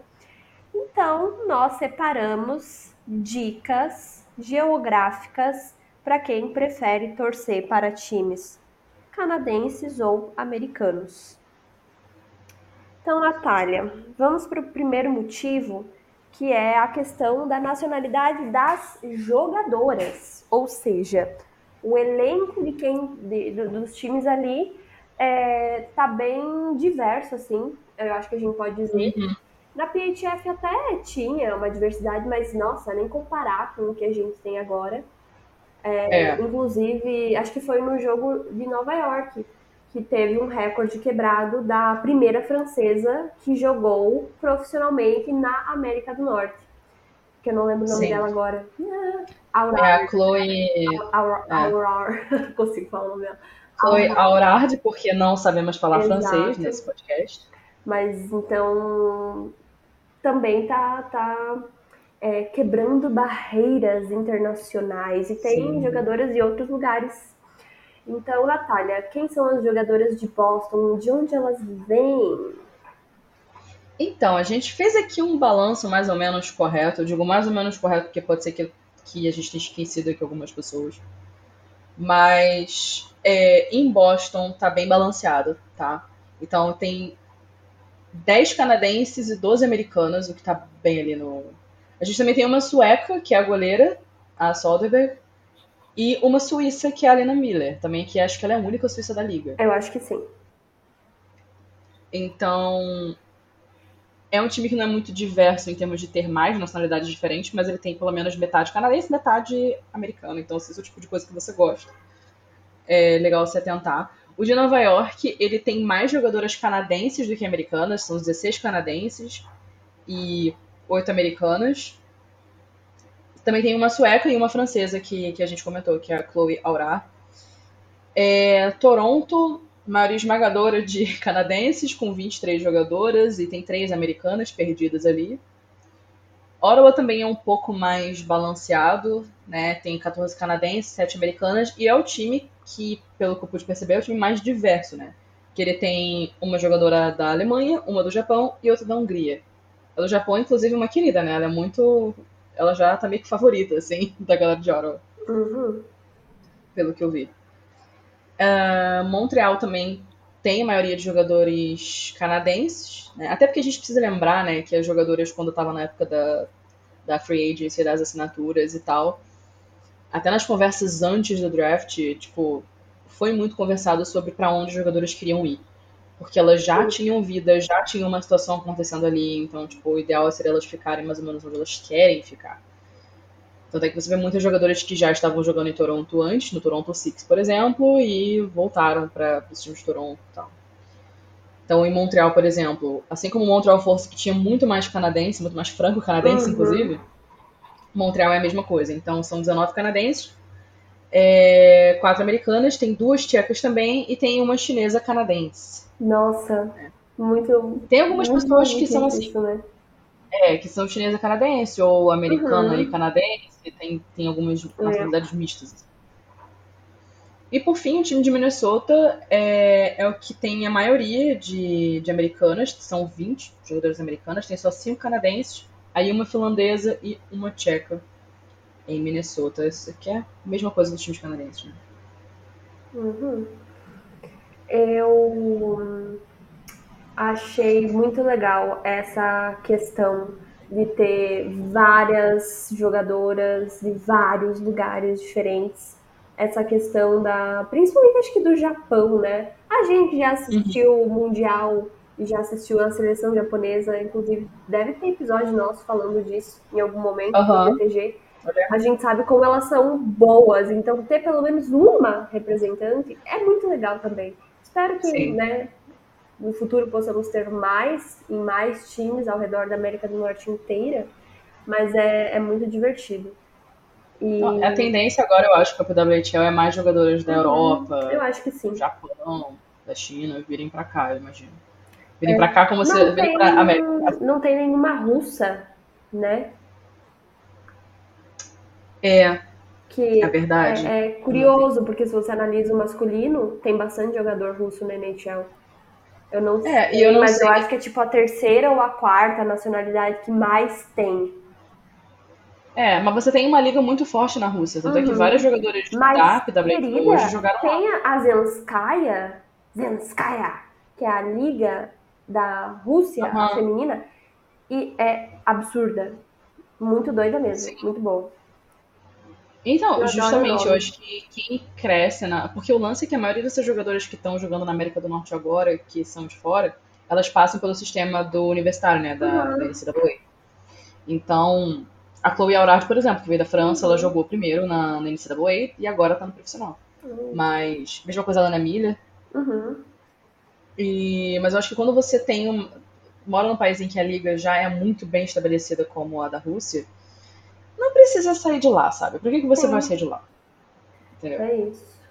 Então, nós separamos dicas geográficas para quem prefere torcer para times canadenses ou americanos. Então, Natália, vamos para o primeiro motivo, que é a questão da nacionalidade das jogadoras, ou seja, o elenco de quem de, dos times ali é, tá bem diverso, assim, eu acho que a gente pode dizer. Uhum. Na PHF até tinha uma diversidade, mas nossa, nem comparar com o que a gente tem agora. É, é. Inclusive, acho que foi no jogo de Nova York que teve um recorde quebrado da primeira francesa que jogou profissionalmente na América do Norte. Que eu não lembro o nome Sim. dela agora. Aurar. É a Chloe. Aurar. É. Consigo falar o nome dela. Chloe Aurard, porque não sabemos falar Exato. francês nesse podcast. Mas então também tá, tá é, quebrando barreiras internacionais e tem Sim. jogadoras de outros lugares então, Natália, quem são as jogadoras de Boston? De onde elas vêm? Então, a gente fez aqui um balanço mais ou menos correto. Eu digo mais ou menos correto porque pode ser que, que a gente tenha esquecido aqui algumas pessoas. Mas é, em Boston tá bem balanceado, tá? Então tem 10 canadenses e 12 americanas, o que tá bem ali no. A gente também tem uma sueca, que é a goleira, a Soderberg, e uma suíça, que é a Lena Miller, também, que acho que ela é a única suíça da liga. Eu acho que sim. Então, é um time que não é muito diverso em termos de ter mais nacionalidades diferentes, mas ele tem pelo menos metade canadense e metade americana. Então, se esse é o tipo de coisa que você gosta, é legal se atentar. O de Nova York, ele tem mais jogadoras canadenses do que americanas, são 16 canadenses e 8 americanas. Também tem uma sueca e uma francesa que, que a gente comentou, que é a Chloe Aurá. É, Toronto, maioria esmagadora de canadenses, com 23 jogadoras, e tem três americanas perdidas ali. Ottawa também é um pouco mais balanceado, né? Tem 14 canadenses, 7 americanas, e é o time que, pelo que eu pude perceber, é o time mais diverso, né? Que ele tem uma jogadora da Alemanha, uma do Japão e outra da Hungria. A do Japão, inclusive, é uma querida, né? Ela é muito ela já tá meio que favorita, assim, da galera de Ottawa. Uhum. Pelo que eu vi. Uh, Montreal também tem a maioria de jogadores canadenses, né? até porque a gente precisa lembrar, né, que as jogadoras, quando estavam na época da, da free agency, das assinaturas e tal, até nas conversas antes do draft, tipo, foi muito conversado sobre para onde os jogadores queriam ir porque elas já tinham vida, já tinham uma situação acontecendo ali, então, tipo, o ideal seria elas ficarem mais ou menos onde elas querem ficar. Tanto é que você vê muitos jogadores que já estavam jogando em Toronto antes, no Toronto Six, por exemplo, e voltaram para os times de Toronto e tal. Então, em Montreal, por exemplo, assim como Montreal Force, que tinha muito mais canadense, muito mais franco-canadense, uhum. inclusive, Montreal é a mesma coisa. Então, são 19 canadenses, é, quatro americanas, tem duas tchecas também e tem uma chinesa canadense. Nossa, muito. Tem algumas muito pessoas que são assim. Isso, né? É, que são chinesa canadense ou americana uhum. e canadense, tem, tem algumas é. nacionalidades é. mistas. E por fim, o time de Minnesota é, é o que tem a maioria de, de americanas, são 20 jogadores americanas, tem só 5 canadenses, aí uma finlandesa e uma tcheca em Minnesota. Isso aqui é a mesma coisa dos times canadenses, né? Uhum. Eu achei muito legal essa questão de ter várias jogadoras de vários lugares diferentes. Essa questão da. Principalmente acho que do Japão, né? A gente já assistiu uhum. o Mundial e já assistiu a seleção japonesa, inclusive deve ter episódio nosso falando disso em algum momento uhum. no BTG a gente sabe como elas são boas, então ter pelo menos uma representante é muito legal também. Espero que, né, no futuro possamos ter mais e mais times ao redor da América do Norte inteira, mas é, é muito divertido. E... A tendência agora, eu acho, que a PWHL é mais jogadores da uhum, Europa, eu acho que sim. do Japão, da China, virem para cá, eu imagino. Virem é, para cá como se virem pra América. Não tem nenhuma russa, né? É. Que é verdade. É, é curioso, porque se você analisa o masculino, tem bastante jogador russo na NHL. Eu não sei, é, eu não mas sei. eu acho que é tipo a terceira ou a quarta nacionalidade que mais tem. É, mas você tem uma liga muito forte na Rússia, tanto uhum. é que uhum. vários jogadores de mas, DAP, querida, hoje jogaram tem lá. a Zelenskaya, Zelenskaya, que é a liga da Rússia uhum. feminina, e é absurda. Muito doida mesmo, Sim. muito boa. Então, eu justamente, eu acho que quem cresce na. Porque o lance é que a maioria dessas jogadoras que estão jogando na América do Norte agora, que são de fora, elas passam pelo sistema do universitário, né, da, uhum. da NCAA. Então, a Chloe Aurard, por exemplo, que veio da França, uhum. ela jogou primeiro na, na NCAA e agora tá no profissional. Uhum. Mas, mesma coisa lá na Milha. Uhum. E, mas eu acho que quando você tem um, mora num país em que a liga já é muito bem estabelecida como a da Rússia, precisa sair de lá, sabe? Por que, que você vai sair de lá? Entendeu? É isso.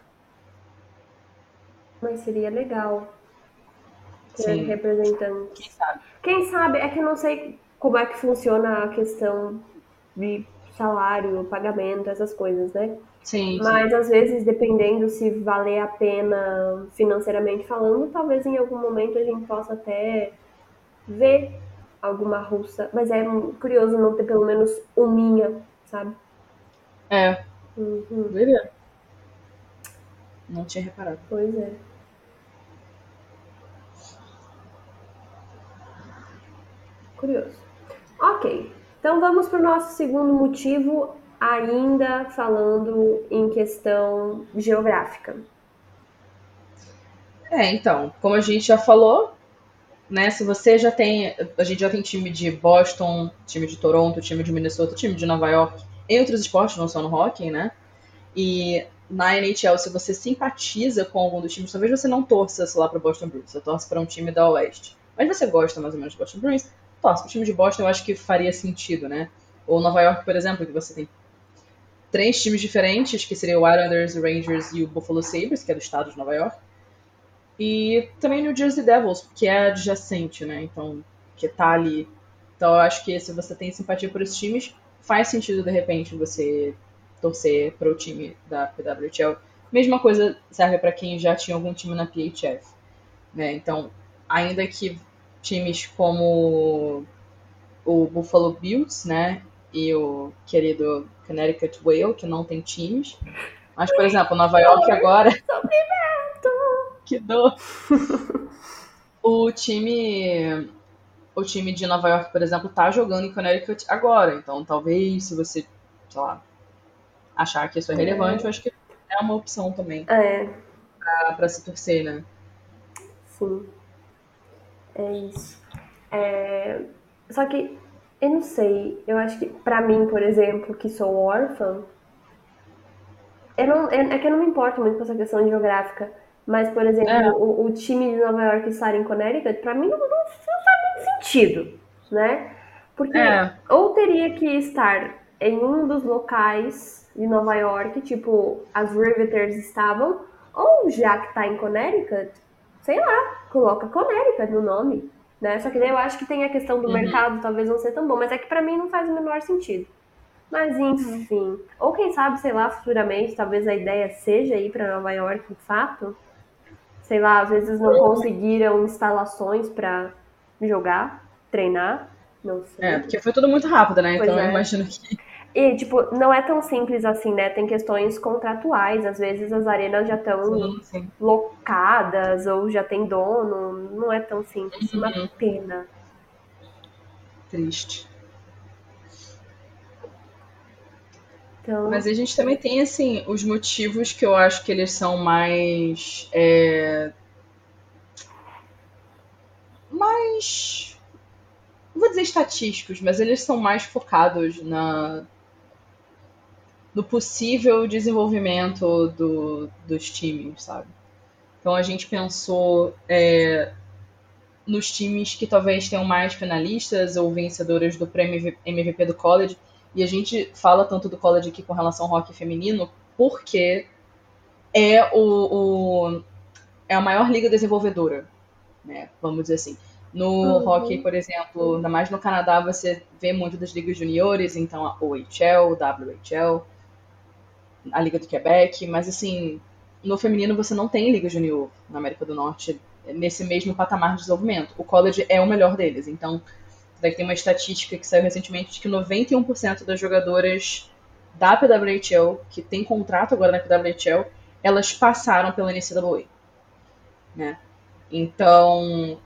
Mas seria legal ter Sim. representantes. Quem sabe? Quem sabe? É que eu não sei como é que funciona a questão de salário, pagamento, essas coisas, né? Sim. Mas sim. às vezes, dependendo se valer a pena financeiramente falando, talvez em algum momento a gente possa até ver alguma russa. Mas é curioso não ter pelo menos minha, sabe? É. Uhum. Não tinha reparado. Pois é. Curioso. Ok. Então vamos para o nosso segundo motivo, ainda falando em questão geográfica. É, então, como a gente já falou, né, se você já tem, a gente já tem time de Boston, time de Toronto, time de Minnesota, time de Nova York, em outros esportes, não só no hockey, né? E na NHL, se você simpatiza com algum dos times, talvez você não torça, sei lá, para Boston Bruins, você torce para um time da Oeste. Mas você gosta mais ou menos de Boston Bruins, torce. O time de Boston eu acho que faria sentido, né? Ou Nova York, por exemplo, que você tem três times diferentes, que seria o Islanders, o Rangers e o Buffalo Sabres, que é do estado de Nova York. E também New Jersey Devils, que é adjacente, né? Então, que tá ali. Então eu acho que se você tem simpatia por esses times, faz sentido de repente você torcer para o time da PWHL. Mesma coisa serve para quem já tinha algum time na PHF. Né? Então, ainda que times como o Buffalo Bills, né, e o querido Connecticut Whale, que não tem times. Mas, por exemplo, Nova York agora. Que dor! o time. O time de Nova York, por exemplo, tá jogando em Connecticut agora. Então, talvez, se você, sei lá, achar que isso é relevante, é. eu acho que é uma opção também. É. Pra, pra se torcer, né? Sim. É isso. É... Só que, eu não sei, eu acho que pra mim, por exemplo, que sou órfã, eu não, é, é que eu não me importo muito com essa questão geográfica. Mas, por exemplo, é. o, o, time de Nova York estar em Connecticut, pra mim não, não, não faz muito sentido, né? Porque é. ou teria que estar em um dos locais de Nova York, tipo as Riveters estavam, ou já que tá em Connecticut, sei lá, coloca Connecticut no nome, né? Só que daí eu acho que tem a questão do uhum. mercado, talvez não ser tão bom, mas é que para mim não faz o menor sentido. Mas enfim, uhum. ou quem sabe, sei lá, futuramente, talvez a ideia seja ir para Nova York, de fato. Sei lá, às vezes não conseguiram instalações para jogar, treinar, não sei. É, porque foi tudo muito rápido, né? Pois então é. eu imagino que e, tipo, não é tão simples assim, né? Tem questões contratuais. Às vezes as arenas já estão locadas ou já tem dono. Não é tão simples. Uhum. Uma pena. Triste. Então... Mas a gente também tem, assim, os motivos que eu acho que eles são mais. É... Mais. Não vou dizer estatísticos, mas eles são mais focados na, no possível desenvolvimento do, dos times, sabe? Então a gente pensou é, nos times que talvez tenham mais finalistas ou vencedoras do prêmio MVP do college. E a gente fala tanto do college aqui com relação ao hockey feminino porque é o, o é a maior liga desenvolvedora, né? Vamos dizer assim. No uhum. hockey, por exemplo, ainda mais no Canadá, você vê muito das ligas juniores, então a OHL, WHL, a Liga do Quebec, mas assim, no feminino você não tem Liga Junior na América do Norte nesse mesmo patamar de desenvolvimento. O college é o melhor deles, então daí tem uma estatística que saiu recentemente de que 91% das jogadoras da PWHL, que tem contrato agora na PWHL, elas passaram pela NCAA. Né? Então,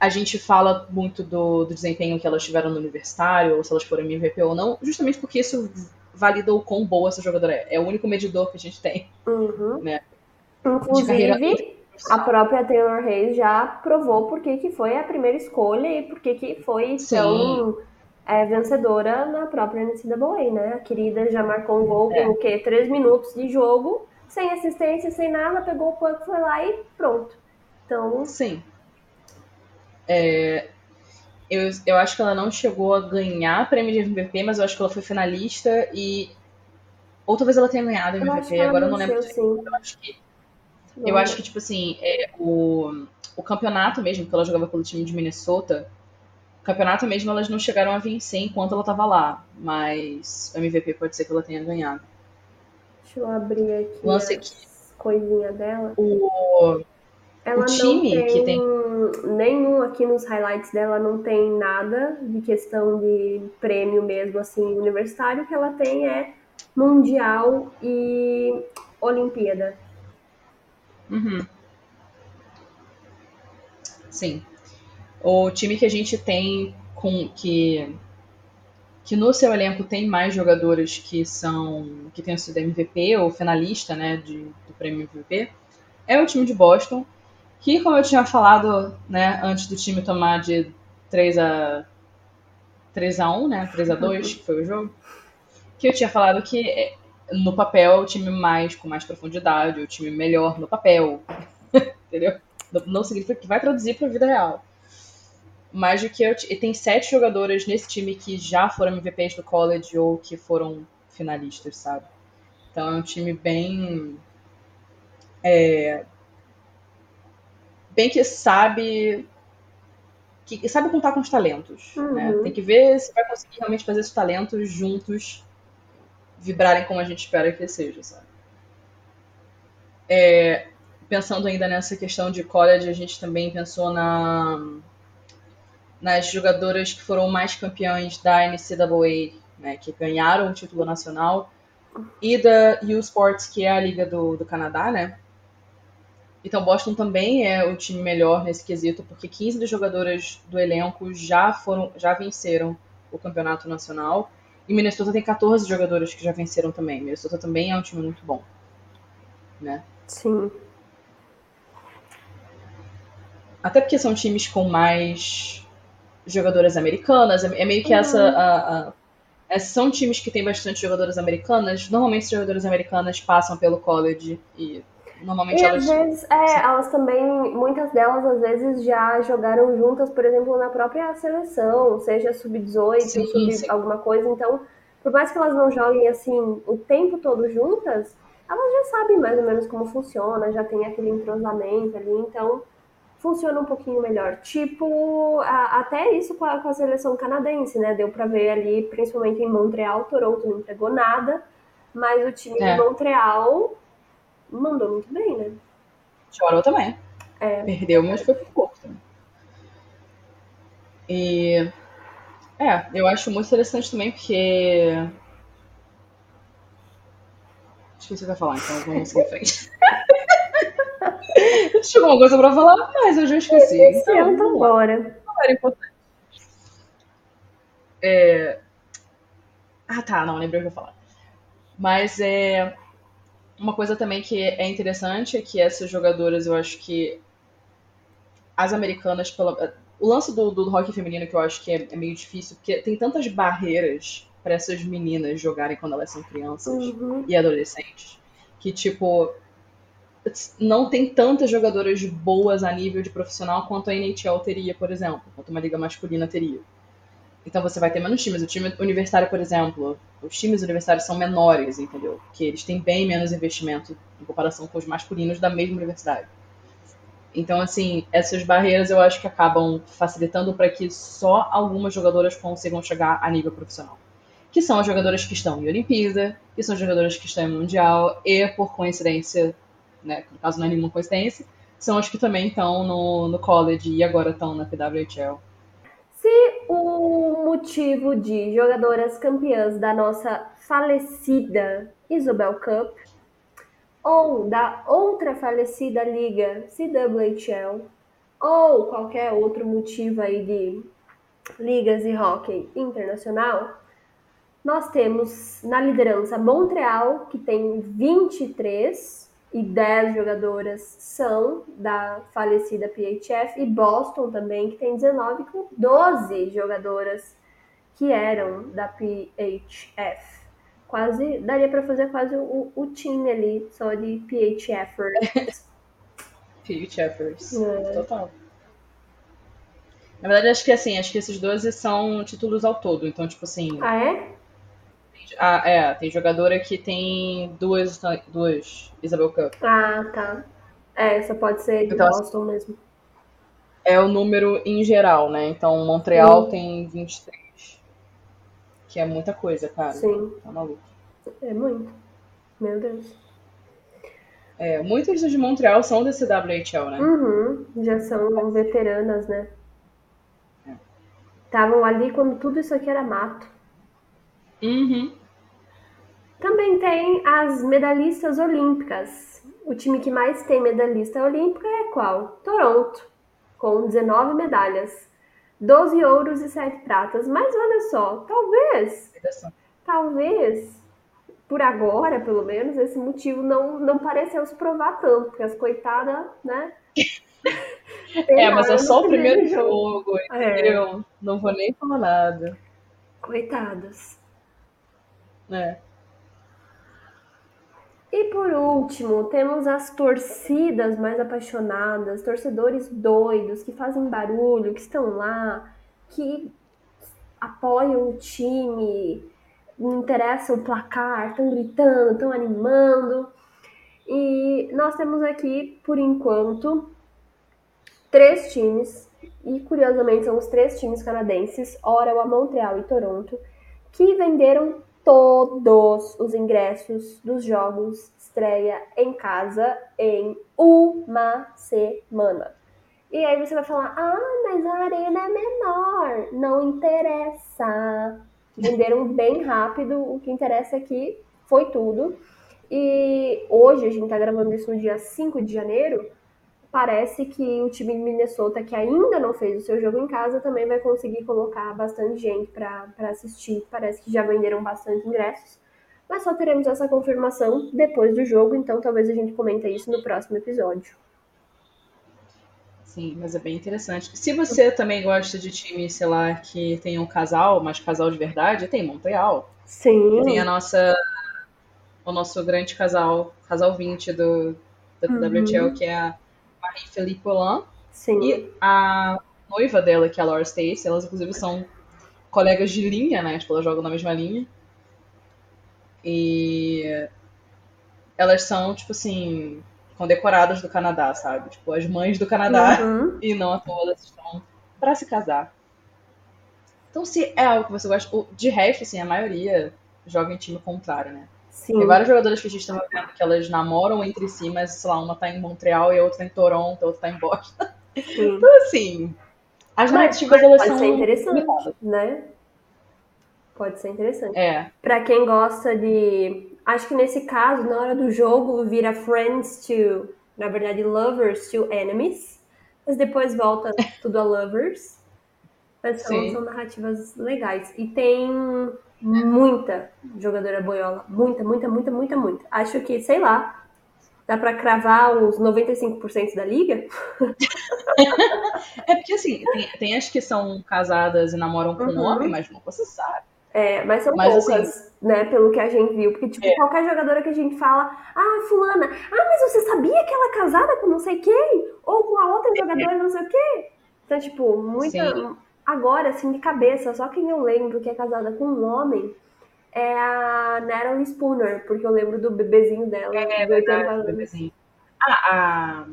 a gente fala muito do, do, desempenho que elas tiveram no universitário, ou se elas foram MVP ou não, justamente porque isso valida o quão boa essa jogadora é. É o único medidor que a gente tem. Uhum. Né? Inclusive, a própria Taylor Reis já provou por que foi a primeira escolha e por que foi Sim. tão é, vencedora na própria NCAA, né? A querida já marcou um gol é. com o quê? Três minutos de jogo, sem assistência, sem nada, pegou o puck, foi lá e pronto. Então. Sim. É, eu, eu acho que ela não chegou a ganhar prêmio de MVP, mas eu acho que ela foi finalista e. Ou talvez ela tenha ganhado MVP, agora eu não lembro. Eu acho que. Eu acho que, tipo assim, é, o, o campeonato mesmo, que ela jogava pelo time de Minnesota, o campeonato mesmo elas não chegaram a vencer enquanto ela tava lá, mas o MVP pode ser que ela tenha ganhado. Deixa eu abrir aqui Lance aqui. coisinha dela. O, ela o time tem, que tem. Nenhum aqui nos highlights dela não tem nada de questão de prêmio mesmo, assim, universitário. O que ela tem é Mundial e Olimpíada. Uhum. Sim. O time que a gente tem com que que no seu elenco tem mais jogadores que são que tenham sido MVP ou finalista, né, de, do prêmio MVP, é o time de Boston, que como eu tinha falado, né, antes do time tomar de 3 a 3 a 1, né, 3 a 2, que foi o jogo, que eu tinha falado que no papel é o time mais com mais profundidade, o time melhor no papel, entendeu? Não significa que vai traduzir para a vida real. Mas do que eu, e tem sete jogadoras nesse time que já foram MVPs do college ou que foram finalistas, sabe? Então é um time bem é, bem que sabe que sabe contar com os talentos. Né? Uhum. Né? Tem que ver se vai conseguir realmente fazer esses talentos juntos vibrarem como a gente espera que seja, sabe? É, pensando ainda nessa questão de college, a gente também pensou na, nas jogadoras que foram mais campeãs da NCAA, né, que ganharam o título nacional, e da U Sports, que é a liga do, do Canadá, né? Então, Boston também é o time melhor nesse quesito, porque 15 das jogadoras do elenco já foram, já venceram o campeonato nacional. E Minnesota tem 14 jogadores que já venceram também. Minnesota também é um time muito bom. Né? Sim. Até porque são times com mais jogadoras americanas. É meio que uhum. essa. A, a, é, são times que têm bastante jogadoras americanas. Normalmente, as jogadoras americanas passam pelo college e Normalmente e elas. Às vezes, é, elas também, muitas delas às vezes já jogaram juntas, por exemplo, na própria seleção, seja sub-18, sub alguma coisa. Então, por mais que elas não joguem assim o tempo todo juntas, elas já sabem mais ou menos como funciona, já tem aquele entrosamento ali, então funciona um pouquinho melhor. Tipo, a, até isso com a, com a, seleção canadense, né? Deu pra ver ali, principalmente em Montreal, Toronto não entregou nada, mas o time é. de Montreal mandou muito bem, né? Chorou também. É. Perdeu, mas foi por pouco também. E. É, eu acho muito interessante também porque. Esqueci o que eu ia falar, então vamos seguir em frente. Tinha alguma coisa pra falar, mas eu já esqueci. Então, então bora. Não era importante. É... Ah, tá, não, lembrei o que eu ia falar. Mas é. Uma coisa também que é interessante é que essas jogadoras, eu acho que as americanas, pela... o lance do, do hockey feminino que eu acho que é, é meio difícil, porque tem tantas barreiras para essas meninas jogarem quando elas são crianças uhum. e adolescentes, que tipo não tem tantas jogadoras boas a nível de profissional quanto a NHL teria, por exemplo, quanto uma liga masculina teria. Então você vai ter menos times. O time universitário, por exemplo, os times universitários são menores, entendeu? Que eles têm bem menos investimento em comparação com os masculinos da mesma universidade. Então, assim, essas barreiras eu acho que acabam facilitando para que só algumas jogadoras consigam chegar a nível profissional. Que são as jogadoras que estão em Olimpíada, que são as jogadoras que estão em Mundial e, por coincidência, né, no caso não é nenhuma coincidência, são as que também estão no, no college e agora estão na PWHL. Se o motivo de jogadoras campeãs da nossa falecida Isobel Cup ou da outra falecida liga CWHL ou qualquer outro motivo aí de ligas de hockey internacional, nós temos na liderança Montreal, que tem 23, e 10 jogadoras são da falecida PHF, e Boston também, que tem 19 com 12 jogadoras que eram da PHF. Quase, daria para fazer quase o, o time ali, só de PHFers. PHFers, é. total. Na verdade, acho que assim, acho que esses 12 são títulos ao todo, então, tipo assim... Ah, é? Ah, é, tem jogadora que tem duas, duas Isabel Cup. Ah, tá. É, essa pode ser de então, Boston mesmo. É o número em geral, né? Então Montreal Sim. tem 23. Que é muita coisa, cara. Sim. Tá maluco. É muito. Meu Deus. É, muitas de Montreal são desse WHL, né? Uhum, já são veteranas, né? Estavam é. ali quando tudo isso aqui era mato. Uhum. Também tem as medalhistas olímpicas. O time que mais tem medalhista olímpica é qual? Toronto, com 19 medalhas. 12 ouros e 7 pratas. Mas olha só, talvez, talvez, por agora, pelo menos, esse motivo não, não pareceu se provar tanto, porque as coitadas, né? é, mas é só o primeiro jogo, jogo entendeu? É. Não vou nem falar nada. Coitadas. É. E por último, temos as torcidas mais apaixonadas, torcedores doidos que fazem barulho, que estão lá, que apoiam o time, não interessa o placar, estão gritando, estão animando. E nós temos aqui, por enquanto, três times, e curiosamente são os três times canadenses, Ottawa, Montreal e Toronto, que venderam todos os ingressos dos jogos estreia em casa em uma semana. E aí você vai falar: ah, mas a arena é menor. Não interessa. Venderam bem rápido. O que interessa aqui foi tudo. E hoje, a gente tá gravando isso no dia 5 de janeiro parece que o time de Minnesota, que ainda não fez o seu jogo em casa, também vai conseguir colocar bastante gente para assistir. Parece que já venderam bastante ingressos. Mas só teremos essa confirmação depois do jogo, então talvez a gente comente isso no próximo episódio. Sim, mas é bem interessante. Se você também gosta de time, sei lá, que tem um casal, mas casal de verdade, tem Montreal. Sim. Tem a nossa o nosso grande casal, casal 20 do da uhum. WHL, que é a Marie-Philippe Polan. Sim. E a noiva dela, que é a Laura Stacy, elas inclusive são colegas de linha, né? Tipo, elas jogam na mesma linha. E elas são, tipo assim, condecoradas do Canadá, sabe? Tipo, as mães do Canadá uhum. e não a todas estão para se casar. Então, se é algo que você gosta, de resto, assim, a maioria joga em time contrário, né? Sim. Tem várias jogadoras que a gente estava vendo que elas namoram entre si, mas, sei lá, uma tá em Montreal e a outra tá em Toronto, a outra tá em Boston. Sim. Então, assim, as narrativas, elas pode são... Pode ser interessante, né? Pode ser interessante. É. Pra quem gosta de... Acho que nesse caso, na hora do jogo, vira friends to... Na verdade, lovers to enemies. Mas depois volta tudo a lovers. Mas são, são narrativas legais. E tem muita jogadora boiola. Muita, muita, muita, muita, muita. Acho que, sei lá, dá pra cravar uns 95% da liga? é porque assim, tem, tem, as que são casadas e namoram com uhum. um homem, mas nunca se sabe. É, mas são mas, poucas, assim, né, pelo que a gente viu. Porque, tipo, é. qualquer jogadora que a gente fala, ah, fulana, ah, mas você sabia que ela é casada com não sei quem? Ou com a outra é. jogadora não sei o quê? Então, tipo, muita, Sim. Agora, assim, de cabeça, só quem eu lembro que é casada com um homem é a Natalie Spooner, porque eu lembro do bebezinho dela. É, é verdade, o bebezinho. Ah, a...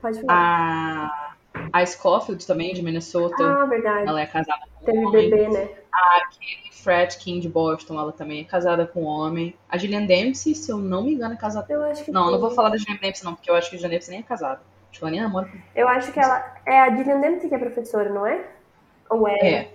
Pode falar. A, a Scofield também, de Minnesota. Ah, verdade. Ela é casada com Teve um homem. bebê, né? A Kelly Fredkin, de Boston, ela também é casada com um homem. A Gillian Dempsey, se eu não me engano, é casada... Eu acho que Não, foi. não vou falar da Gillian Dempsey não, porque eu acho que a Gillian Dempsey nem é casada. Ela nem namora. Eu acho que ela. É a Gillian Dempsey que é professora, não é? Ou é? É.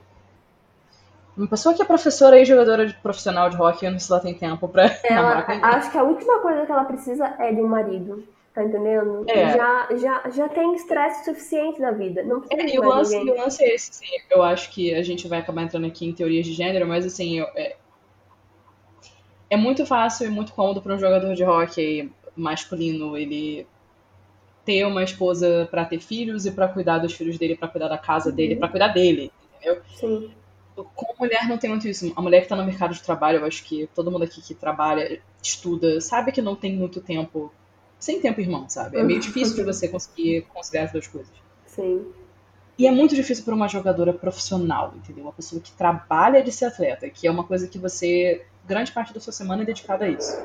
Uma pessoa que é professora e jogadora de profissional de rock, eu não sei se ela tem tempo pra ela, Acho que a última coisa que ela precisa é de um marido. Tá entendendo? É. Já, já, já tem estresse suficiente na vida. Não precisa é, e o lance, o lance é esse, assim, eu acho que a gente vai acabar entrando aqui em teorias de gênero, mas assim, eu, é, é muito fácil e muito cômodo para um jogador de hockey masculino ele ter uma esposa para ter filhos e para cuidar dos filhos dele, para cuidar da casa uhum. dele, para cuidar dele, entendeu? Sim. Com mulher não tem muito isso. A mulher que está no mercado de trabalho, eu acho que todo mundo aqui que trabalha, estuda, sabe que não tem muito tempo. Sem tempo, irmão, sabe? É meio difícil de você conseguir conciliar as duas coisas. Sim. E é muito difícil para uma jogadora profissional, entendeu? Uma pessoa que trabalha de ser atleta, que é uma coisa que você. grande parte da sua semana é dedicada a isso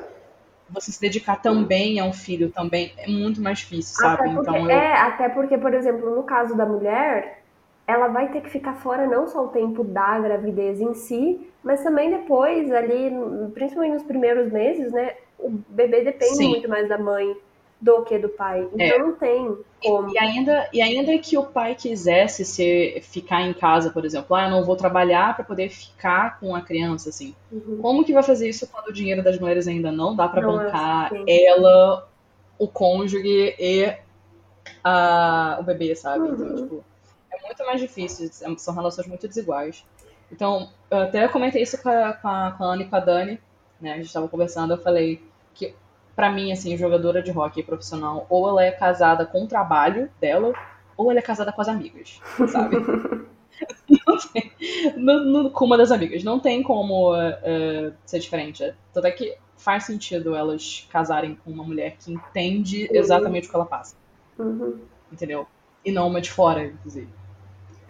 você se dedicar também a um filho também é muito mais difícil, sabe? Até porque, então eu... É, até porque, por exemplo, no caso da mulher, ela vai ter que ficar fora não só o tempo da gravidez em si, mas também depois, ali, principalmente nos primeiros meses, né? O bebê depende Sim. muito mais da mãe do que do pai. Então é. não tem como. E, e, ainda, e ainda que o pai quisesse ser, ficar em casa, por exemplo, ah, eu não vou trabalhar para poder ficar com a criança, assim. Uhum. Como que vai fazer isso quando o dinheiro das mulheres ainda não dá para bancar ela, o cônjuge e a, o bebê, sabe? Então, uhum. Então, tipo, é muito mais difícil, são relações muito desiguais. Então, eu até comentei isso com a, com a, com a Ana e com a Dani, né? A gente estava conversando, eu falei que para mim, assim, jogadora de hockey profissional, ou ela é casada com o trabalho dela, ou ela é casada com as amigas, sabe? no, no, com uma das amigas. Não tem como uh, ser diferente. Tanto é que faz sentido elas casarem com uma mulher que entende uhum. exatamente o que ela passa. Uhum. Entendeu? E não uma de fora, inclusive.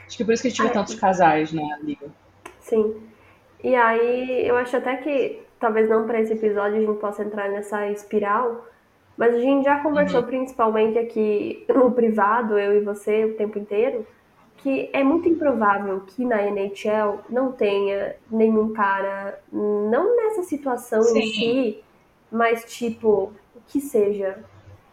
Acho que por isso que a gente vê tantos casais na liga. Sim. E aí, eu acho até que talvez não para esse episódio a gente possa entrar nessa espiral, mas a gente já conversou uhum. principalmente aqui no privado, eu e você, o tempo inteiro, que é muito improvável que na NHL não tenha nenhum cara, não nessa situação Sim. em si, mas tipo, que seja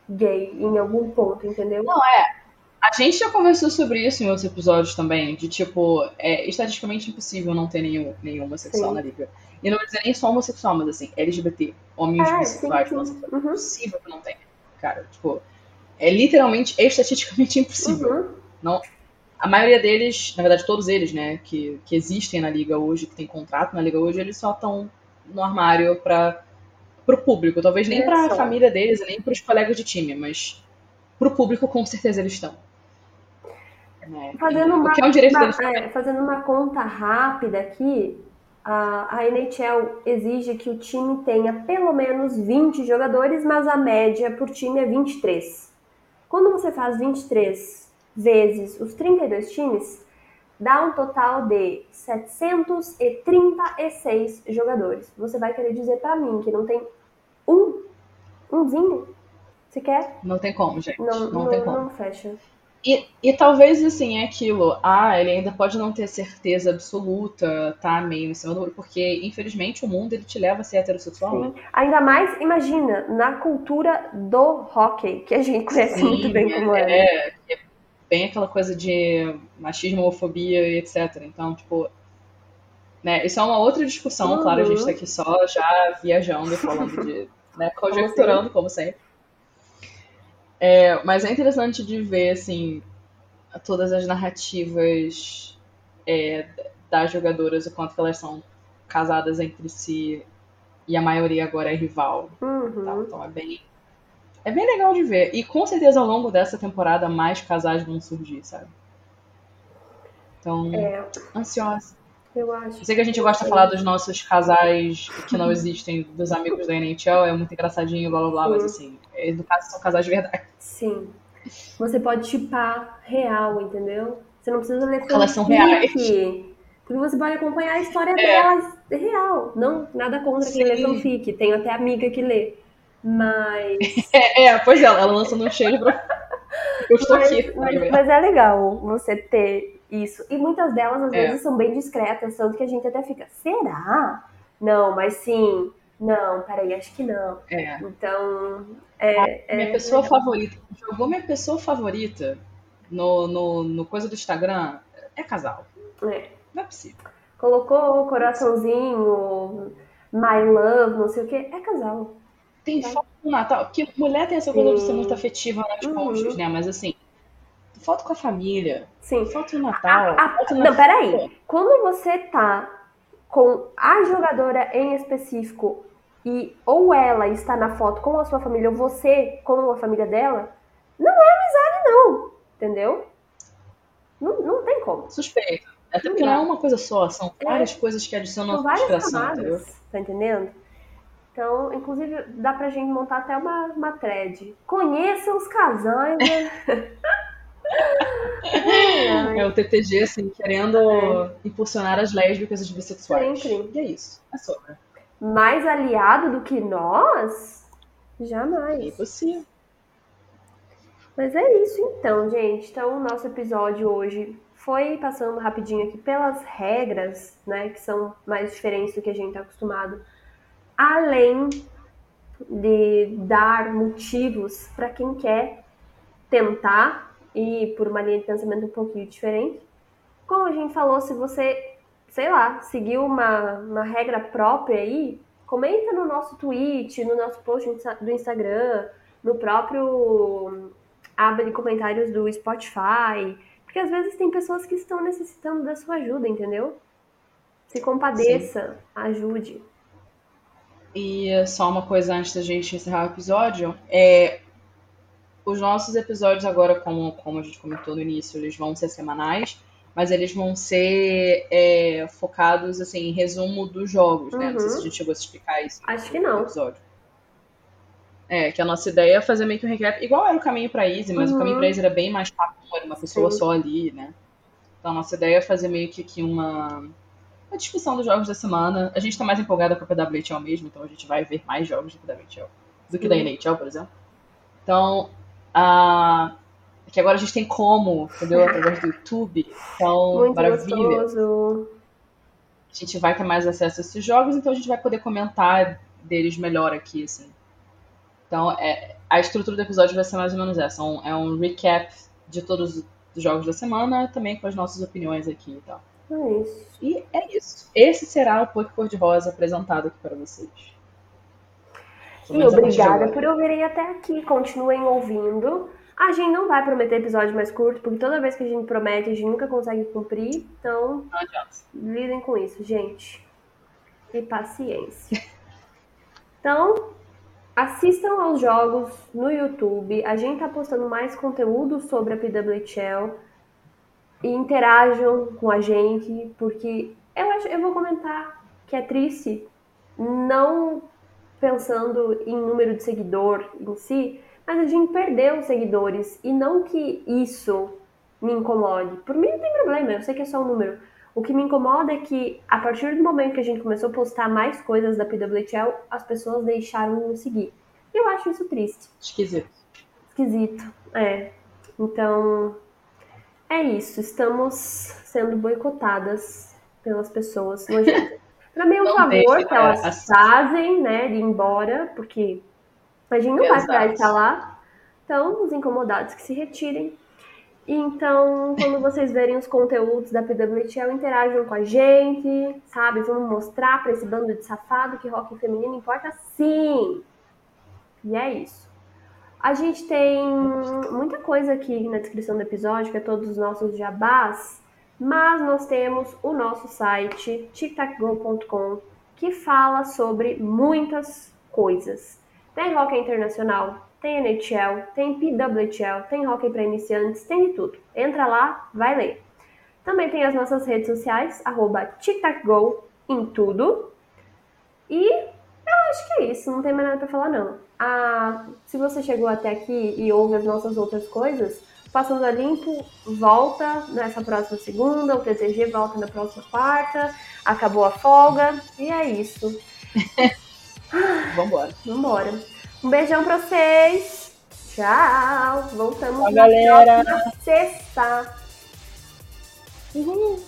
gay em algum ponto, entendeu? Não, é. A gente já conversou sobre isso em outros episódios também, de tipo, é estatisticamente impossível não ter nenhum, nenhum homossexual Sim. na liga. E não vou dizer nem só homossexual, mas assim, LGBT, homens é, bissexuais, é uhum. impossível que não tenha. Cara, tipo, é literalmente, é estatisticamente impossível. Uhum. Não, a maioria deles, na verdade todos eles, né, que, que existem na liga hoje, que tem contrato na liga hoje, eles só estão no armário para pro público, talvez nem para a família deles, nem para os colegas de time, mas pro público com certeza eles estão. Fazendo, uma, é um uma é, fazendo uma conta rápida aqui, a, a NHL exige que o time tenha pelo menos 20 jogadores, mas a média por time é 23. Quando você faz 23 vezes os 32 times, dá um total de 736 jogadores. Você vai querer dizer para mim que não tem um, umzinho sequer? Não tem como, gente. Não, não, não tem como. Não fecha. E, e talvez, assim, é aquilo. Ah, ele ainda pode não ter certeza absoluta, tá meio em cima do muro, porque, infelizmente, o mundo ele te leva a ser heterossexual. Sim. Né? Ainda mais, imagina, na cultura do hockey, que a gente conhece Sim, muito bem como é. É, é bem aquela coisa de machismo, homofobia e etc. Então, tipo. Né, isso é uma outra discussão, uhum. claro, a gente tá aqui só já viajando e falando de. Né, conjecturando, como sempre. É, mas é interessante de ver, assim, todas as narrativas é, das jogadoras, o quanto elas são casadas entre si e a maioria agora é rival. Uhum. Tá? Então é bem, é bem legal de ver. E com certeza ao longo dessa temporada mais casais vão surgir, sabe? Então, é. ansiosa. Eu acho. Eu sei que a gente gosta de falar dos nossos casais que não existem, dos amigos da NHL, é muito engraçadinho, blá blá blá, Sim. mas assim, no caso são casais de verdade. Sim. Você pode chipar real, entendeu? Você não precisa ler elas são reais. Porque você pode acompanhar a história é. delas real. Não, nada contra Sim. quem lê fanfic. Tenho até amiga que lê. Mas. É, é pois é, ela lança no cheiro pra. Eu estou mas, aqui. Mas, mas, é legal você ter isso. E muitas delas, às é. vezes, são bem discretas, tanto que a gente até fica, será? Não, mas sim. Não, peraí, acho que não. É. Então. É, minha é, pessoa favorita. Jogou minha pessoa favorita no, no, no coisa do Instagram é casal. É. Não é possível. Colocou coraçãozinho, my love, não sei o que, é casal. Tem tá? foto no Natal, porque mulher tem essa coisa Sim. de ser muito afetiva nas uhum. posts, né? Mas assim, foto com a família. Sim. Foto no Natal. A, a, foto não, peraí. Quando você tá com a jogadora em específico e ou ela está na foto com a sua família ou você com a família dela, não é amizade não, entendeu? Não, não tem como. Suspeito. Até porque não é uma coisa só, são é. várias coisas que adicionam são várias camadas, entendeu? tá entendendo? Então, inclusive, dá pra gente montar até uma, uma thread. Conheça os casais, né? é, o TTG, assim, querendo é. impulsionar as lésbicas e os bissexuais. Sempre. E é isso. É sobre. Mais aliado do que nós? Jamais. É impossível. Mas é isso então, gente. Então, o nosso episódio hoje foi passando rapidinho aqui pelas regras, né, que são mais diferentes do que a gente está acostumado, além de dar motivos para quem quer tentar e por uma linha de pensamento um pouquinho diferente. Como a gente falou, se você, sei lá, seguiu uma, uma regra própria aí, comenta no nosso tweet, no nosso post do Instagram, no próprio aba de comentários do Spotify, porque às vezes tem pessoas que estão necessitando da sua ajuda, entendeu? Se compadeça, Sim. ajude. E só uma coisa antes da gente encerrar o episódio, é os nossos episódios agora, como, como a gente comentou no início, eles vão ser semanais, mas eles vão ser é, focados assim, em resumo dos jogos, né? Uhum. Não sei se a uhum. gente chegou a explicar isso. Acho que não. Episódio. É, que a nossa ideia é fazer meio que um recap, igual era o caminho para Easy, mas uhum. o caminho para Easy era bem mais rápido, era uma pessoa Sim. só ali, né? Então a nossa ideia é fazer meio que aqui uma, uma discussão dos jogos da semana. A gente tá mais empolgada com a PWHL mesmo, então a gente vai ver mais jogos da PWHL do que Sim. da NHL, por exemplo. Então, a que agora a gente tem como, entendeu? Através do YouTube. Então, Muito maravilha. Gostoso. A gente vai ter mais acesso a esses jogos, então a gente vai poder comentar deles melhor aqui, assim. Então, é, a estrutura do episódio vai ser mais ou menos essa. Um, é um recap de todos os jogos da semana, também com as nossas opiniões aqui e tal. É isso. E é isso. Esse será o Poke Cor-de-Rosa apresentado aqui para vocês. E obrigada por ouvirem até aqui. Continuem ouvindo. A gente não vai prometer episódio mais curto, porque toda vez que a gente promete, a gente nunca consegue cumprir. Então, lidem com isso, gente. E paciência. Então, Assistam aos jogos no YouTube. A gente tá postando mais conteúdo sobre a PWHL. E interajam com a gente, porque eu, acho, eu vou comentar que é triste, não pensando em número de seguidor em si, mas a gente perdeu seguidores. E não que isso me incomode. Por mim não tem problema, eu sei que é só um número. O que me incomoda é que, a partir do momento que a gente começou a postar mais coisas da PWHL, as pessoas deixaram de nos seguir. Eu acho isso triste. Esquisito. Esquisito, é. Então, é isso. Estamos sendo boicotadas pelas pessoas Para mim é um não favor que elas assim. fazem, né, de ir embora, porque a gente não Exato. vai estar lá. Então, os incomodados que se retirem. Então, quando vocês verem os conteúdos da PWTL, interajam com a gente, sabe? Vamos mostrar para esse bando de safado que rock feminino importa sim. E é isso. A gente tem muita coisa aqui na descrição do episódio, que é todos os nossos jabás, mas nós temos o nosso site, tictacgo.com, que fala sobre muitas coisas. Tem rock internacional, tem NHL, tem PWHL, tem hockey para iniciantes, tem de tudo. Entra lá, vai ler. Também tem as nossas redes sociais, arroba TicTacGo em tudo. E eu acho que é isso, não tem mais nada para falar não. Ah, se você chegou até aqui e ouve as nossas outras coisas, Passando a Limpo volta nessa próxima segunda, o TTG volta na próxima quarta, acabou a folga, e é isso. Vambora. Vambora. Um beijão pra vocês. Tchau. Voltamos Tchau, na galera. próxima sexta. Uhul.